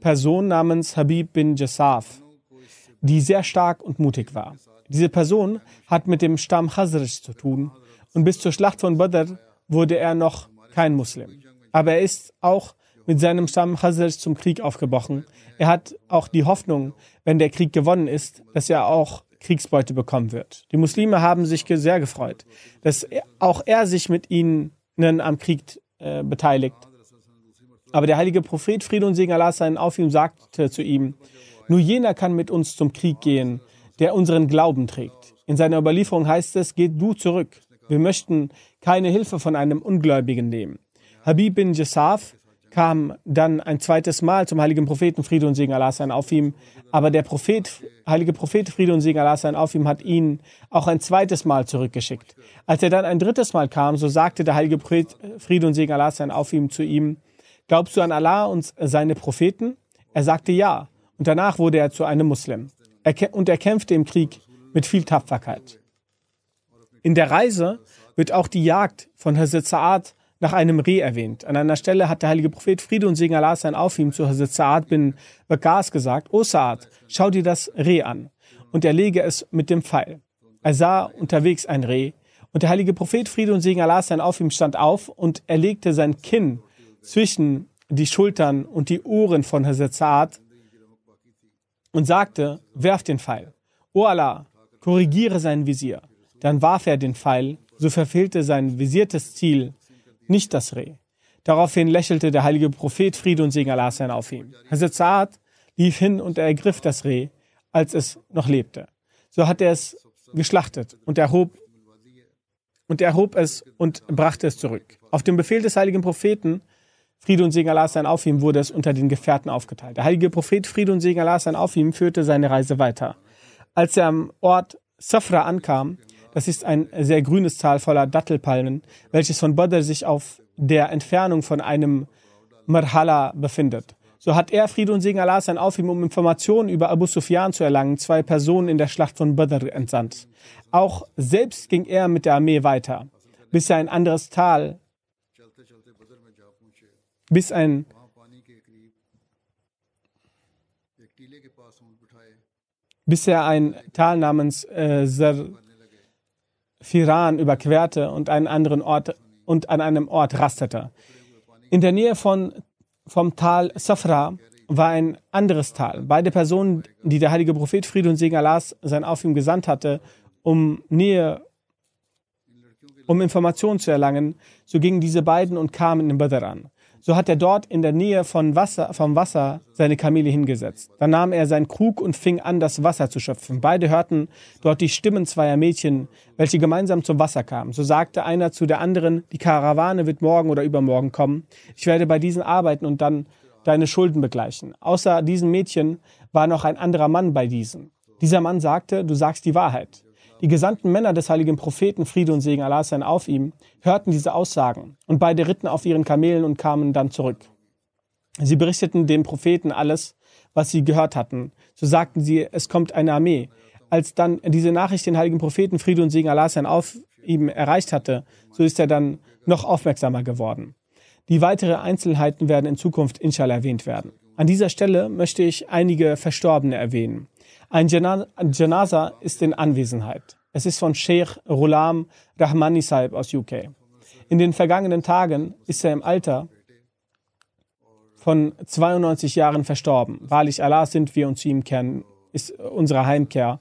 Person namens Habib bin Jassaf, die sehr stark und mutig war. Diese Person hat mit dem Stamm Khazraj zu tun und bis zur Schlacht von Badr wurde er noch kein Muslim. Aber er ist auch mit seinem Stamm Khazraj zum Krieg aufgebrochen. Er hat auch die Hoffnung, wenn der Krieg gewonnen ist, dass er auch Kriegsbeute bekommen wird. Die Muslime haben sich sehr gefreut, dass auch er sich mit ihnen am Krieg äh, beteiligt. Aber der heilige Prophet, Friede und Segen Allah sein auf ihm, sagte zu ihm, nur jener kann mit uns zum Krieg gehen, der unseren Glauben trägt. In seiner Überlieferung heißt es, geht du zurück. Wir möchten keine Hilfe von einem Ungläubigen nehmen. Habib bin Jassaf kam dann ein zweites Mal zum heiligen Propheten Friede und Segen Allah sein auf ihm. Aber der Prophet, heilige Prophet Friede und Segen Allah sein auf ihm hat ihn auch ein zweites Mal zurückgeschickt. Als er dann ein drittes Mal kam, so sagte der heilige Prophet Friede und Segen Allah sein auf ihm zu ihm, glaubst du an Allah und seine Propheten? Er sagte ja. Und danach wurde er zu einem Muslim. Er, und er kämpfte im Krieg mit viel Tapferkeit. In der Reise wird auch die Jagd von Hazrat Sa'ad nach einem Reh erwähnt. An einer Stelle hat der heilige Prophet Friede und Segen Allah sein auf ihm zu Hazrat Sa'ad bin Waqas gesagt, O Sa'ad, schau dir das Reh an und erlege es mit dem Pfeil. Er sah unterwegs ein Reh und der heilige Prophet Friede und Segen Allah sein auf ihm stand auf und er legte sein Kinn zwischen die Schultern und die Ohren von Hazrat und sagte, werf den Pfeil. O Allah, korrigiere sein Visier. Dann warf er den Pfeil, so verfehlte sein visiertes Ziel nicht das Reh. Daraufhin lächelte der heilige Prophet Friede und Segen Allah sein auf ihn. Hazrat lief hin und er ergriff das Reh, als es noch lebte. So hat er es geschlachtet und erhob und erhob es und brachte es zurück. Auf dem Befehl des heiligen Propheten Friede und Segen Allah sein auf ihm wurde es unter den Gefährten aufgeteilt. Der heilige Prophet Friede und Segen Allah sein auf ihm führte seine Reise weiter. Als er am Ort Safra ankam, das ist ein sehr grünes Tal voller Dattelpalmen, welches von Badr sich auf der Entfernung von einem Marhala befindet. So hat er, Friede und Segen Allah sein auf ihm, um Informationen über Abu Sufyan zu erlangen, zwei Personen in der Schlacht von Badr entsandt. Auch selbst ging er mit der Armee weiter, bis er ein anderes Tal, bis ein bis er ein Tal namens äh, Firan überquerte und einen anderen Ort und an einem Ort rastete. In der Nähe von, vom Tal Safra war ein anderes Tal. Beide Personen, die der heilige Prophet Friede und Segen Allahs sein auf ihm gesandt hatte, um Nähe, um Informationen zu erlangen, so gingen diese beiden und kamen in Badr an. So hat er dort in der Nähe von Wasser, vom Wasser seine Kamele hingesetzt. Dann nahm er seinen Krug und fing an, das Wasser zu schöpfen. Beide hörten dort die Stimmen zweier Mädchen, welche gemeinsam zum Wasser kamen. So sagte einer zu der anderen, die Karawane wird morgen oder übermorgen kommen. Ich werde bei diesen arbeiten und dann deine Schulden begleichen. Außer diesen Mädchen war noch ein anderer Mann bei diesen. Dieser Mann sagte, du sagst die Wahrheit. Die gesandten Männer des heiligen Propheten, Friede und Segen Allah sein auf ihm, hörten diese Aussagen und beide ritten auf ihren Kamelen und kamen dann zurück. Sie berichteten dem Propheten alles, was sie gehört hatten. So sagten sie, es kommt eine Armee. Als dann diese Nachricht den heiligen Propheten, Friede und Segen Allah sein auf ihm erreicht hatte, so ist er dann noch aufmerksamer geworden. Die weiteren Einzelheiten werden in Zukunft inshallah erwähnt werden. An dieser Stelle möchte ich einige Verstorbene erwähnen. Ein Janaza ist in Anwesenheit. Es ist von Sheikh Rulam Rahmani Saib aus UK. In den vergangenen Tagen ist er im Alter von 92 Jahren verstorben. Wahrlich Allah sind wir und zu ihm kehren, ist unsere Heimkehr.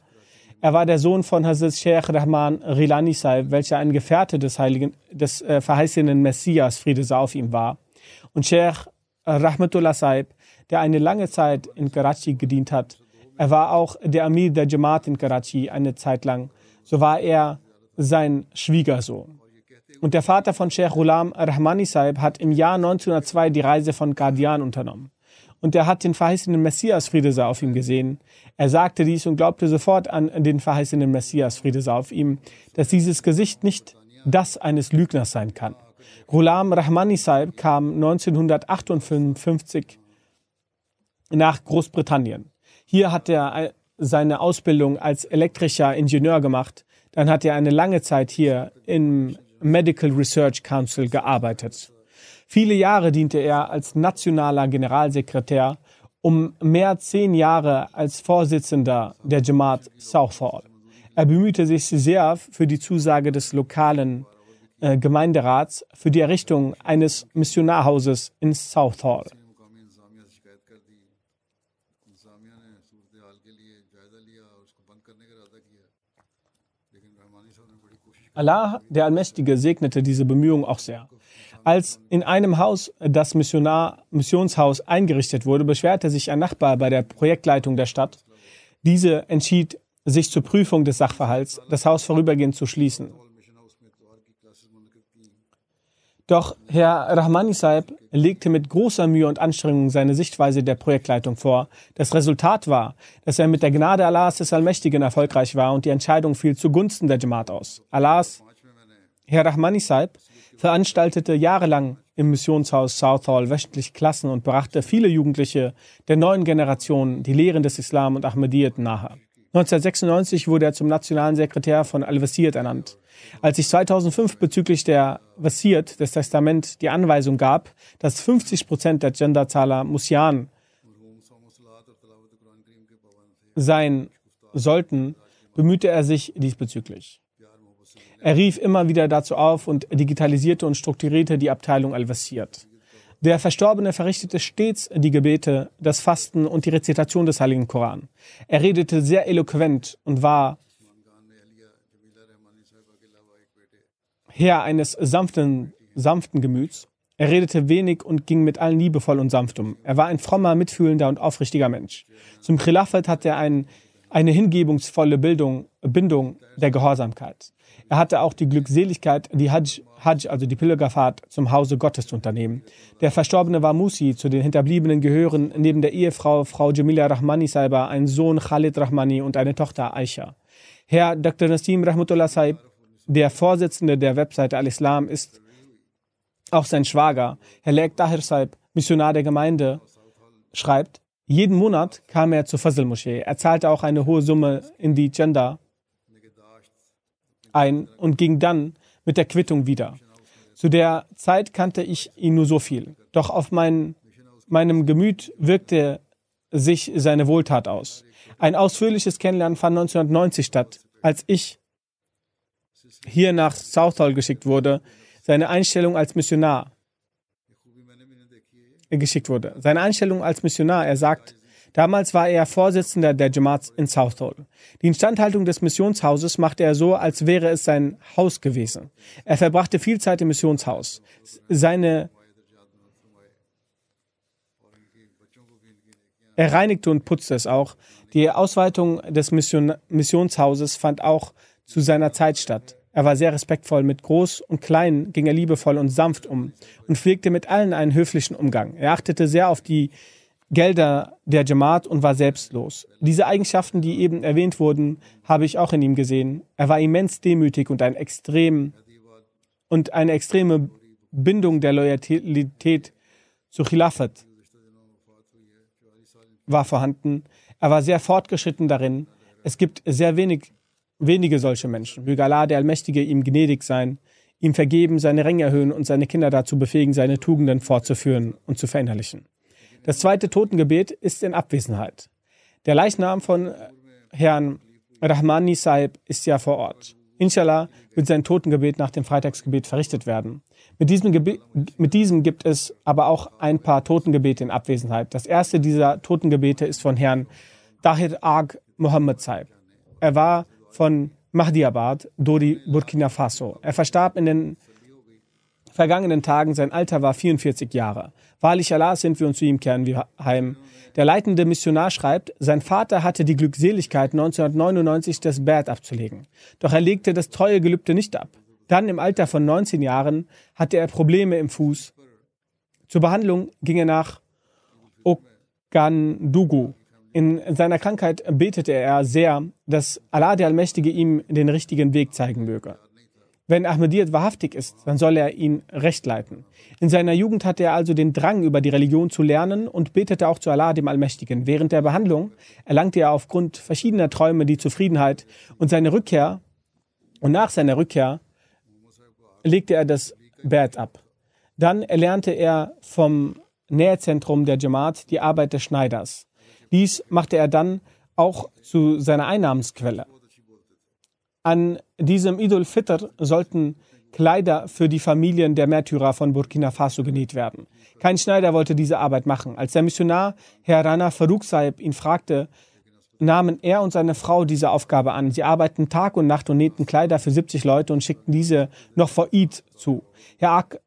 Er war der Sohn von Hazrat Sheikh Rahman Rilani Saib, welcher ein Gefährte des, heiligen, des äh, verheißenen Messias, Friede sei auf ihm war. Und Sheikh Rahmatullah Saib, der eine lange Zeit in Karachi gedient hat, er war auch der Amir der Jamaat in Karachi eine Zeit lang. So war er sein Schwiegersohn. Und der Vater von Sheikh Ghulam Rahmani Saib hat im Jahr 1902 die Reise von Qadian unternommen. Und er hat den verheißenen Messias Friede sei auf ihm gesehen. Er sagte dies und glaubte sofort an den verheißenen Messias Friede sei auf ihm, dass dieses Gesicht nicht das eines Lügners sein kann. Ghulam Rahmani Saib kam 1958 nach Großbritannien. Hier hat er seine Ausbildung als elektrischer Ingenieur gemacht. Dann hat er eine lange Zeit hier im Medical Research Council gearbeitet. Viele Jahre diente er als nationaler Generalsekretär, um mehr zehn Jahre als Vorsitzender der Jamaat Southall. Er bemühte sich sehr für die Zusage des lokalen äh, Gemeinderats für die Errichtung eines Missionarhauses in Southall. Allah, der Allmächtige, segnete diese Bemühungen auch sehr. Als in einem Haus das Missionar, Missionshaus eingerichtet wurde, beschwerte sich ein Nachbar bei der Projektleitung der Stadt. Diese entschied, sich zur Prüfung des Sachverhalts das Haus vorübergehend zu schließen. Doch Herr Rahmani Saib legte mit großer Mühe und Anstrengung seine Sichtweise der Projektleitung vor. Das Resultat war, dass er mit der Gnade Allahs des Allmächtigen erfolgreich war und die Entscheidung fiel zugunsten der Jamaat aus. Allahs, Herr Rahmani Saib, veranstaltete jahrelang im Missionshaus Southall wöchentlich Klassen und brachte viele Jugendliche der neuen Generation die Lehren des Islam und Ahmadiyyat nahe. 1996 wurde er zum nationalen Sekretär von Al-Wasiyyat ernannt. Als sich 2005 bezüglich der Wasiyyat, des Testament, die Anweisung gab, dass 50 Prozent der Genderzahler Musian sein sollten, bemühte er sich diesbezüglich. Er rief immer wieder dazu auf und digitalisierte und strukturierte die Abteilung Al-Wasiyyat. Der Verstorbene verrichtete stets die Gebete, das Fasten und die Rezitation des Heiligen Koran. Er redete sehr eloquent und war Herr eines sanften, sanften Gemüts. Er redete wenig und ging mit allen liebevoll und sanft um. Er war ein frommer, mitfühlender und aufrichtiger Mensch. Zum Khilafat hatte er ein, eine hingebungsvolle Bildung, Bindung der Gehorsamkeit. Er hatte auch die Glückseligkeit, die Hajj, Hajj, also die Pilgerfahrt zum Hause Gottes zu unternehmen. Der Verstorbene war Musi. Zu den Hinterbliebenen gehören neben der Ehefrau Frau Jamila Rahmani Saiba ein Sohn Khalid Rahmani und eine Tochter Aisha. Herr Dr. Nassim Rahmatullah Saib, der Vorsitzende der Webseite Al-Islam, ist auch sein Schwager, Herr Lek Tahir Saib, Missionar der Gemeinde, schreibt, jeden Monat kam er zur Fazl-Moschee. Er zahlte auch eine hohe Summe in die Gender ein und ging dann mit der Quittung wieder. Zu der Zeit kannte ich ihn nur so viel. Doch auf mein, meinem Gemüt wirkte sich seine Wohltat aus. Ein ausführliches Kennenlernen fand 1990 statt, als ich hier nach Southall geschickt wurde. Seine Einstellung als Missionar geschickt wurde. Seine Einstellung als Missionar, er sagt, Damals war er Vorsitzender der Jamaats in Southall. Die Instandhaltung des Missionshauses machte er so, als wäre es sein Haus gewesen. Er verbrachte viel Zeit im Missionshaus. Seine Er reinigte und putzte es auch. Die Ausweitung des Mission Missionshauses fand auch zu seiner Zeit statt. Er war sehr respektvoll. Mit Groß und Klein ging er liebevoll und sanft um und pflegte mit allen einen höflichen Umgang. Er achtete sehr auf die Gelder der Jamaat und war selbstlos. Diese Eigenschaften, die eben erwähnt wurden, habe ich auch in ihm gesehen. Er war immens demütig und ein extrem und eine extreme Bindung der Loyalität zu Khilafat war vorhanden. Er war sehr fortgeschritten darin. Es gibt sehr wenig, wenige solche Menschen. Möge Allah, der Allmächtige, ihm gnädig sein, ihm vergeben, seine Ränge erhöhen und seine Kinder dazu befähigen, seine Tugenden fortzuführen und zu verinnerlichen. Das zweite Totengebet ist in Abwesenheit. Der Leichnam von Herrn Rahmani Saib ist ja vor Ort. Inshallah wird sein Totengebet nach dem Freitagsgebet verrichtet werden. Mit diesem, mit diesem gibt es aber auch ein paar Totengebete in Abwesenheit. Das erste dieser Totengebete ist von Herrn Dahir Ag Mohammed Saib. Er war von Mahdiabad, Dodi, Burkina Faso. Er verstarb in den vergangenen Tagen. Sein Alter war 44 Jahre. Wahrlich Allah sind wir und zu ihm kehren wir heim. Der leitende Missionar schreibt, sein Vater hatte die Glückseligkeit, 1999 das Bad abzulegen. Doch er legte das treue Gelübde nicht ab. Dann im Alter von 19 Jahren hatte er Probleme im Fuß. Zur Behandlung ging er nach Ogandugu. In seiner Krankheit betete er sehr, dass Allah der Allmächtige ihm den richtigen Weg zeigen möge. Wenn Ahmadiyyat wahrhaftig ist, dann soll er ihn recht leiten. In seiner Jugend hatte er also den Drang, über die Religion zu lernen und betete auch zu Allah, dem Allmächtigen. Während der Behandlung erlangte er aufgrund verschiedener Träume die Zufriedenheit und seine Rückkehr und nach seiner Rückkehr legte er das Bad ab. Dann erlernte er vom Nähzentrum der Jamaat die Arbeit des Schneiders. Dies machte er dann auch zu seiner Einnahmensquelle. An diesem Idul Fitr sollten Kleider für die Familien der Märtyrer von Burkina Faso genäht werden. Kein Schneider wollte diese Arbeit machen. Als der Missionar Herr Rana Farouk Saib ihn fragte, nahmen er und seine Frau diese Aufgabe an. Sie arbeiteten Tag und Nacht und nähten Kleider für 70 Leute und schickten diese noch vor Eid zu. Herr Ak,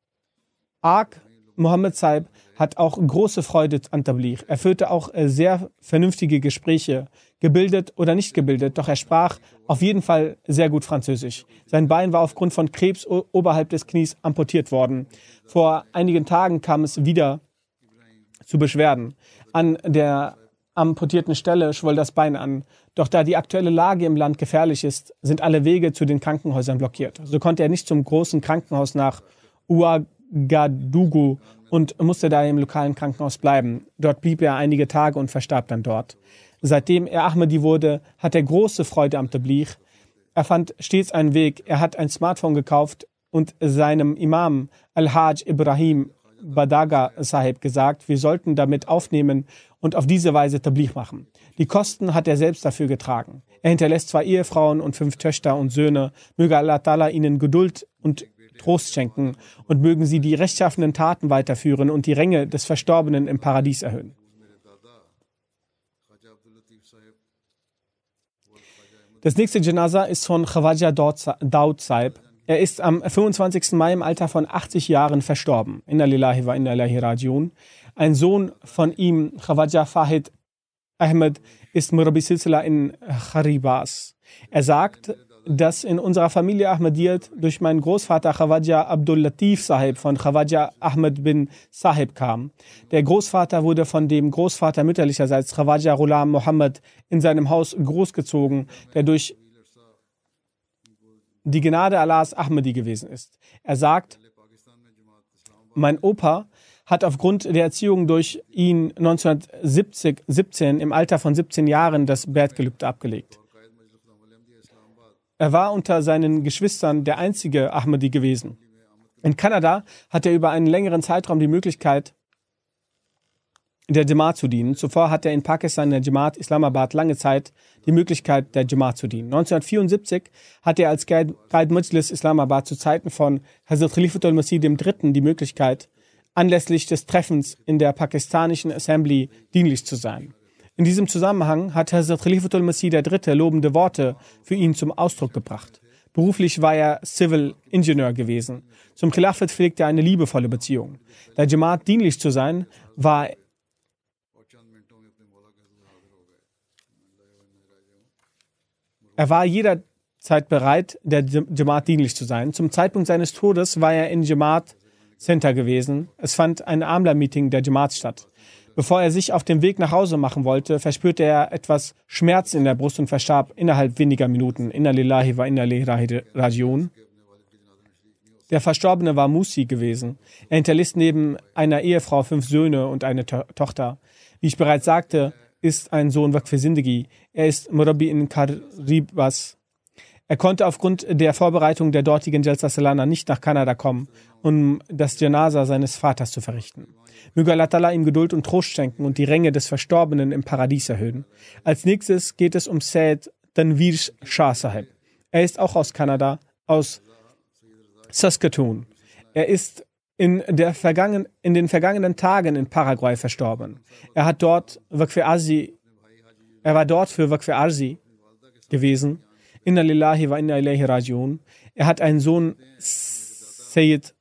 Ak Mohammed Saib hat auch große Freude an Tabligh. Er führte auch äh, sehr vernünftige Gespräche, gebildet oder nicht gebildet, doch er sprach auf jeden Fall sehr gut Französisch. Sein Bein war aufgrund von Krebs oberhalb des Knies amputiert worden. Vor einigen Tagen kam es wieder zu Beschwerden. An der amputierten Stelle schwoll das Bein an. Doch da die aktuelle Lage im Land gefährlich ist, sind alle Wege zu den Krankenhäusern blockiert. So konnte er nicht zum großen Krankenhaus nach Ouagadougou und musste da im lokalen Krankenhaus bleiben. Dort blieb er einige Tage und verstarb dann dort. Seitdem er Ahmadi wurde, hat er große Freude am Tabligh. Er fand stets einen Weg. Er hat ein Smartphone gekauft und seinem Imam Al-Hajj Ibrahim Badaga Sahib gesagt, wir sollten damit aufnehmen und auf diese Weise Tabligh machen. Die Kosten hat er selbst dafür getragen. Er hinterlässt zwei Ehefrauen und fünf Töchter und Söhne. Möge Allah Ta'ala ihnen Geduld und Trost schenken und mögen sie die rechtschaffenen Taten weiterführen und die Ränge des Verstorbenen im Paradies erhöhen. Das nächste Janaza ist von Khawaja Daud Saib. Er ist am 25. Mai im Alter von 80 Jahren verstorben. Inna lillahi wa inna ilahi rajiun. Ein Sohn von ihm, Khawaja Fahid Ahmed, ist Murabi Silsila in Kharibas. Er sagt, dass in unserer Familie Ahmadiyyat durch meinen Großvater Khawaja Abdul Latif Sahib von Khawaja Ahmed bin Sahib kam. Der Großvater wurde von dem Großvater mütterlicherseits Khawaja Rulam Mohammed in seinem Haus großgezogen, der durch die Gnade Allahs Ahmadi gewesen ist. Er sagt, mein Opa hat aufgrund der Erziehung durch ihn 1917 im Alter von 17 Jahren das Bertgelübde abgelegt. Er war unter seinen Geschwistern der einzige Ahmadi gewesen. In Kanada hat er über einen längeren Zeitraum die Möglichkeit, der Jamaat zu dienen. Zuvor hat er in Pakistan in der Jamaat Islamabad lange Zeit die Möglichkeit, der Jamaat zu dienen. 1974 hat er als Guide Mujlis Islamabad zu Zeiten von Hazrat Khalifatul Masih III. die Möglichkeit, anlässlich des Treffens in der pakistanischen Assembly dienlich zu sein. In diesem Zusammenhang hat Hazrat Khalifatul Masih III. lobende Worte für ihn zum Ausdruck gebracht. Beruflich war er Civil Engineer gewesen. Zum Khilafat pflegte er eine liebevolle Beziehung. Der Jamaat dienlich zu sein, war Er war jederzeit bereit, der Jamaat dienlich zu sein. Zum Zeitpunkt seines Todes war er in Jamaat Center gewesen. Es fand ein Amla-Meeting der Jamaat statt. Bevor er sich auf den Weg nach Hause machen wollte, verspürte er etwas Schmerz in der Brust und verstarb innerhalb weniger Minuten. Inna lillahi wa inna lillahi rajiun. Der Verstorbene war Musi gewesen. Er hinterließ neben einer Ehefrau fünf Söhne und eine to Tochter. Wie ich bereits sagte, ist ein Sohn Sindegi. Er ist Murabi in Karibas. Er konnte aufgrund der Vorbereitung der dortigen Jalsa Salana nicht nach Kanada kommen, um das Janasa seines Vaters zu verrichten. Möge Allah ihm Geduld und Trost schenken und die Ränge des Verstorbenen im Paradies erhöhen. Als nächstes geht es um Said Tanvir Shah Sahib. Er ist auch aus Kanada, aus Saskatoon. Er ist in, der vergangen, in den vergangenen Tagen in Paraguay verstorben. Er hat dort Wakfe er war dort für Wakfe Arzi gewesen. Inna lillahi wa inna ilaihi rajiun. Er hat einen Sohn, Sayyid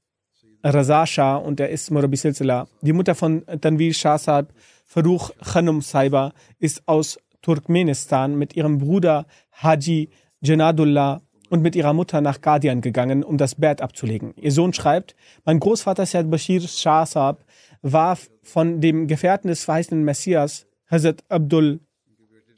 Raza Shah, und er ist Murabi Silsila. Die Mutter von Tanvir Shah Saab, Faruch Khanum Saiba, ist aus Turkmenistan mit ihrem Bruder Haji Janadullah und mit ihrer Mutter nach Guardian gegangen, um das Bett abzulegen. Ihr Sohn schreibt, mein Großvater Said Bashir Shah Saab war von dem Gefährten des verheißenen Messias, Hazrat Abdul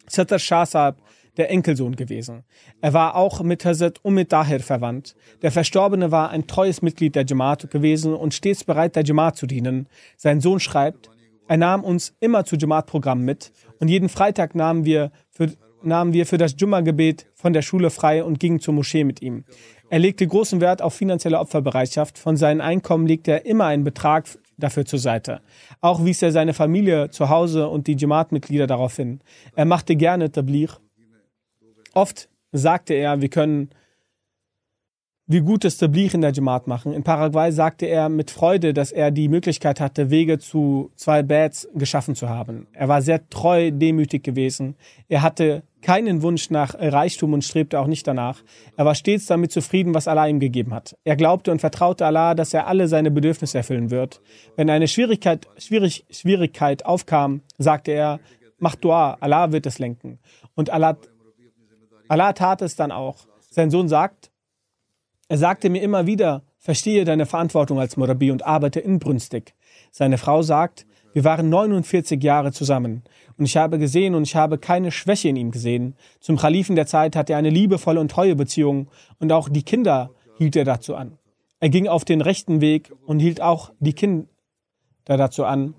Sattar Shah Saab, der Enkelsohn gewesen. Er war auch mit Hazrat Umid Dahir verwandt. Der Verstorbene war ein treues Mitglied der Jamaat gewesen und stets bereit, der Jamaat zu dienen. Sein Sohn schreibt, er nahm uns immer zu Jamaat-Programmen mit und jeden Freitag nahmen wir für nahmen wir für das Jumma-Gebet von der Schule frei und gingen zur Moschee mit ihm. Er legte großen Wert auf finanzielle Opferbereitschaft. Von seinen Einkommen legte er immer einen Betrag dafür zur Seite. Auch wies er seine Familie zu Hause und die Jamaat-Mitglieder darauf hin. Er machte gerne Tabligh. Oft sagte er, wir können wie gut es Tabligh in der Jamaat machen. In Paraguay sagte er mit Freude, dass er die Möglichkeit hatte, Wege zu zwei Bads geschaffen zu haben. Er war sehr treu, demütig gewesen. Er hatte keinen Wunsch nach Reichtum und strebte auch nicht danach. Er war stets damit zufrieden, was Allah ihm gegeben hat. Er glaubte und vertraute Allah, dass er alle seine Bedürfnisse erfüllen wird. Wenn eine Schwierigkeit, schwierig, Schwierigkeit aufkam, sagte er, mach Dua, Allah wird es lenken. Und Allah, Allah tat es dann auch. Sein Sohn sagt, er sagte mir immer wieder, verstehe deine Verantwortung als Murabi und arbeite inbrünstig. Seine Frau sagt, wir waren 49 Jahre zusammen und ich habe gesehen und ich habe keine Schwäche in ihm gesehen. Zum Khalifen der Zeit hatte er eine liebevolle und treue Beziehung und auch die Kinder hielt er dazu an. Er ging auf den rechten Weg und hielt auch die Kinder dazu an.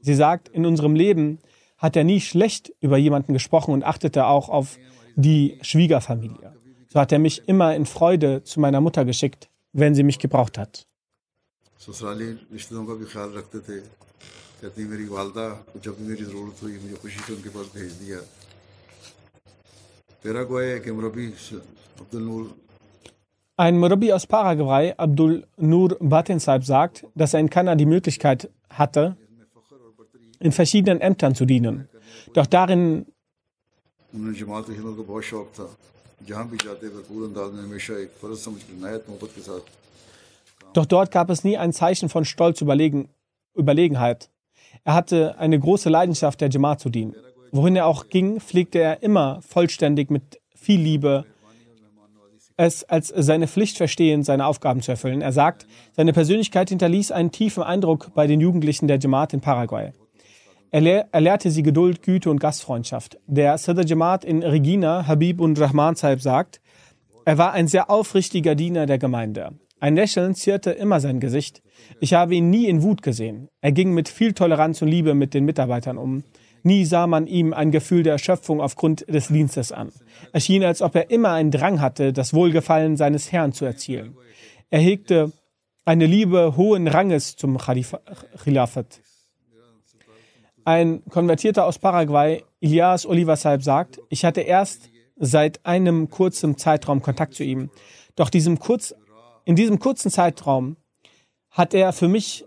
Sie sagt, in unserem Leben hat er nie schlecht über jemanden gesprochen und achtete auch auf die Schwiegerfamilie. So hat er mich immer in Freude zu meiner Mutter geschickt, wenn sie mich gebraucht hat. Ein Murabi aus Paraguay, Abdul Nur Batinsaib, sagt, dass er in Kanada die Möglichkeit hatte, in verschiedenen Ämtern zu dienen. Doch darin doch dort gab es nie ein Zeichen von Stolz, Überlegen, Überlegenheit. Er hatte eine große Leidenschaft, der Jamaat zu dienen. Wohin er auch ging, pflegte er immer vollständig mit viel Liebe es als seine Pflicht verstehen, seine Aufgaben zu erfüllen. Er sagt, seine Persönlichkeit hinterließ einen tiefen Eindruck bei den Jugendlichen der Jamaat in Paraguay. Er, lehr er lehrte sie Geduld, Güte und Gastfreundschaft. Der Sadr Jamaat in Regina, Habib und Rahman Saib sagt, er war ein sehr aufrichtiger Diener der Gemeinde. Ein Lächeln zierte immer sein Gesicht. Ich habe ihn nie in Wut gesehen. Er ging mit viel Toleranz und Liebe mit den Mitarbeitern um. Nie sah man ihm ein Gefühl der Erschöpfung aufgrund des Dienstes an. Es schien, als ob er immer einen Drang hatte, das Wohlgefallen seines Herrn zu erzielen. Er hegte eine Liebe hohen Ranges zum Khilafat. Ein Konvertierter aus Paraguay, Ilias Oliversaib, sagt, ich hatte erst seit einem kurzen Zeitraum Kontakt zu ihm. Doch diesem kurz, in diesem kurzen Zeitraum hat er für mich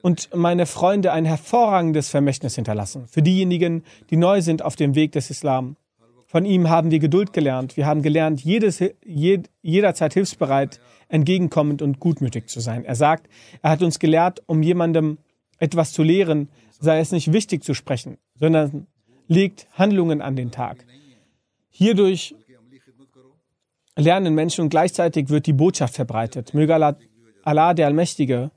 und meine Freunde ein hervorragendes Vermächtnis hinterlassen. Für diejenigen, die neu sind auf dem Weg des Islam. Von ihm haben wir Geduld gelernt. Wir haben gelernt, jedes, jed, jederzeit hilfsbereit, entgegenkommend und gutmütig zu sein. Er sagt, er hat uns gelehrt, um jemandem etwas zu lehren, sei es nicht wichtig zu sprechen, sondern legt Handlungen an den Tag. Hierdurch lernen Menschen und gleichzeitig wird die Botschaft verbreitet. Möge Allah, der Allmächtige,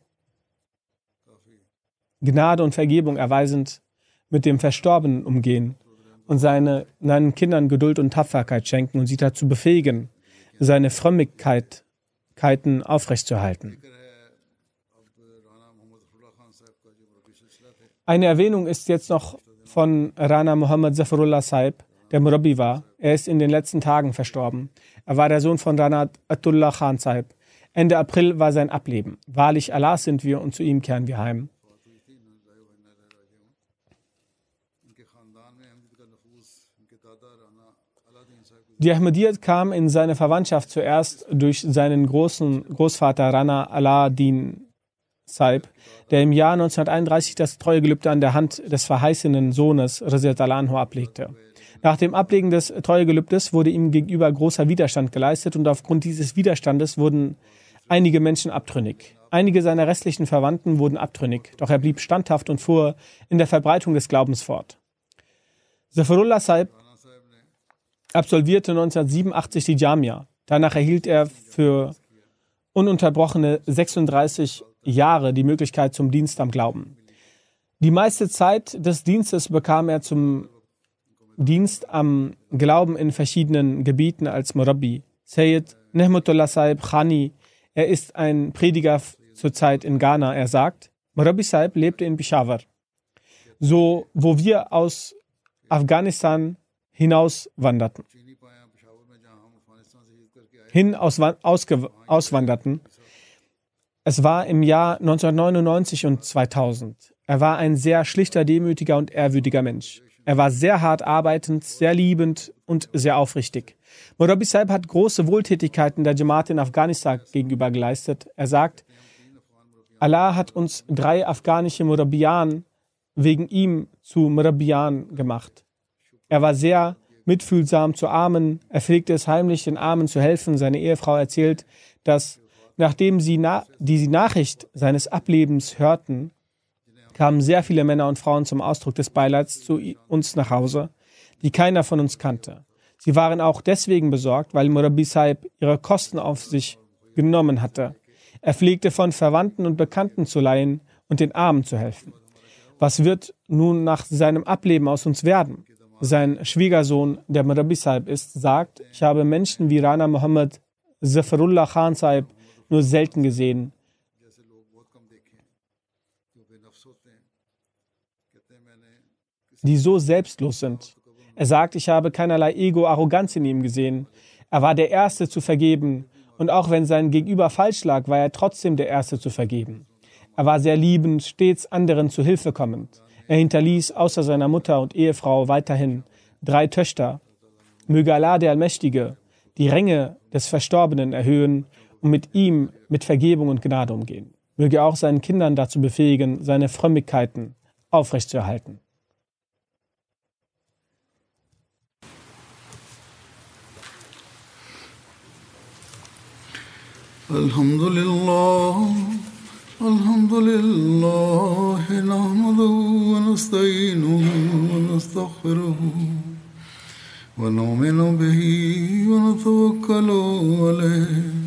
Gnade und Vergebung erweisend mit dem Verstorbenen umgehen und seine, seinen Kindern Geduld und Tapferkeit schenken und sie dazu befähigen, seine Frömmigkeiten aufrechtzuerhalten. Eine Erwähnung ist jetzt noch von Rana Muhammad Zafarullah Saib, der Murabi war. Er ist in den letzten Tagen verstorben. Er war der Sohn von Rana Atullah Khan Saib. Ende April war sein Ableben. Wahrlich Allah sind wir und zu ihm kehren wir heim. Die Ahmadiyyat kam in seine Verwandtschaft zuerst durch seinen großen Großvater Rana Aladdin Saib, der im Jahr 1931 das Treuegelübde an der Hand des verheißenen Sohnes Rizat Alanho ablegte. Nach dem Ablegen des Treuegelübdes wurde ihm gegenüber großer Widerstand geleistet und aufgrund dieses Widerstandes wurden einige Menschen abtrünnig. Einige seiner restlichen Verwandten wurden abtrünnig, doch er blieb standhaft und fuhr in der Verbreitung des Glaubens fort. Zafarullah Saib absolvierte 1987 die Jamia. Danach erhielt er für ununterbrochene 36 Jahre die Möglichkeit zum Dienst am Glauben. Die meiste Zeit des Dienstes bekam er zum Dienst am Glauben in verschiedenen Gebieten als Murabi. Sayyid Nehmutullah Saib Khani, er ist ein Prediger zurzeit in Ghana. Er sagt, Murabi Saib lebte in Peshawar. So, wo wir aus Afghanistan hinaus wanderten. Hin aus, auswanderten, es war im Jahr 1999 und 2000. Er war ein sehr schlichter, demütiger und ehrwürdiger Mensch. Er war sehr hart arbeitend, sehr liebend und sehr aufrichtig. Murabi Saib hat große Wohltätigkeiten der Jamaat in Afghanistan gegenüber geleistet. Er sagt, Allah hat uns drei afghanische Murabian wegen ihm zu Murabian gemacht. Er war sehr mitfühlsam zu Armen. Er pflegte es heimlich, den Armen zu helfen. Seine Ehefrau erzählt, dass nachdem sie na die Nachricht seines Ablebens hörten, kamen sehr viele Männer und Frauen zum Ausdruck des Beileids zu uns nach Hause, die keiner von uns kannte. Sie waren auch deswegen besorgt, weil Murabi Saib ihre Kosten auf sich genommen hatte. Er pflegte von Verwandten und Bekannten zu leihen und den Armen zu helfen. Was wird nun nach seinem Ableben aus uns werden? Sein Schwiegersohn, der Murabi Saib ist, sagt, ich habe Menschen wie Rana Muhammad Zafarullah Khan Saib nur selten gesehen. die so selbstlos sind. Er sagt, ich habe keinerlei Ego-Arroganz in ihm gesehen. Er war der Erste zu vergeben. Und auch wenn sein Gegenüber falsch lag, war er trotzdem der Erste zu vergeben. Er war sehr liebend, stets anderen zu Hilfe kommend. Er hinterließ außer seiner Mutter und Ehefrau weiterhin drei Töchter. Möge Allah der Allmächtige die Ränge des Verstorbenen erhöhen und mit ihm mit Vergebung und Gnade umgehen. Möge auch seinen Kindern dazu befähigen, seine Frömmigkeiten aufrechtzuerhalten. الحمد لله الحمد لله نحمده ونستعينه ونستغفره ونؤمن به ونتوكل عليه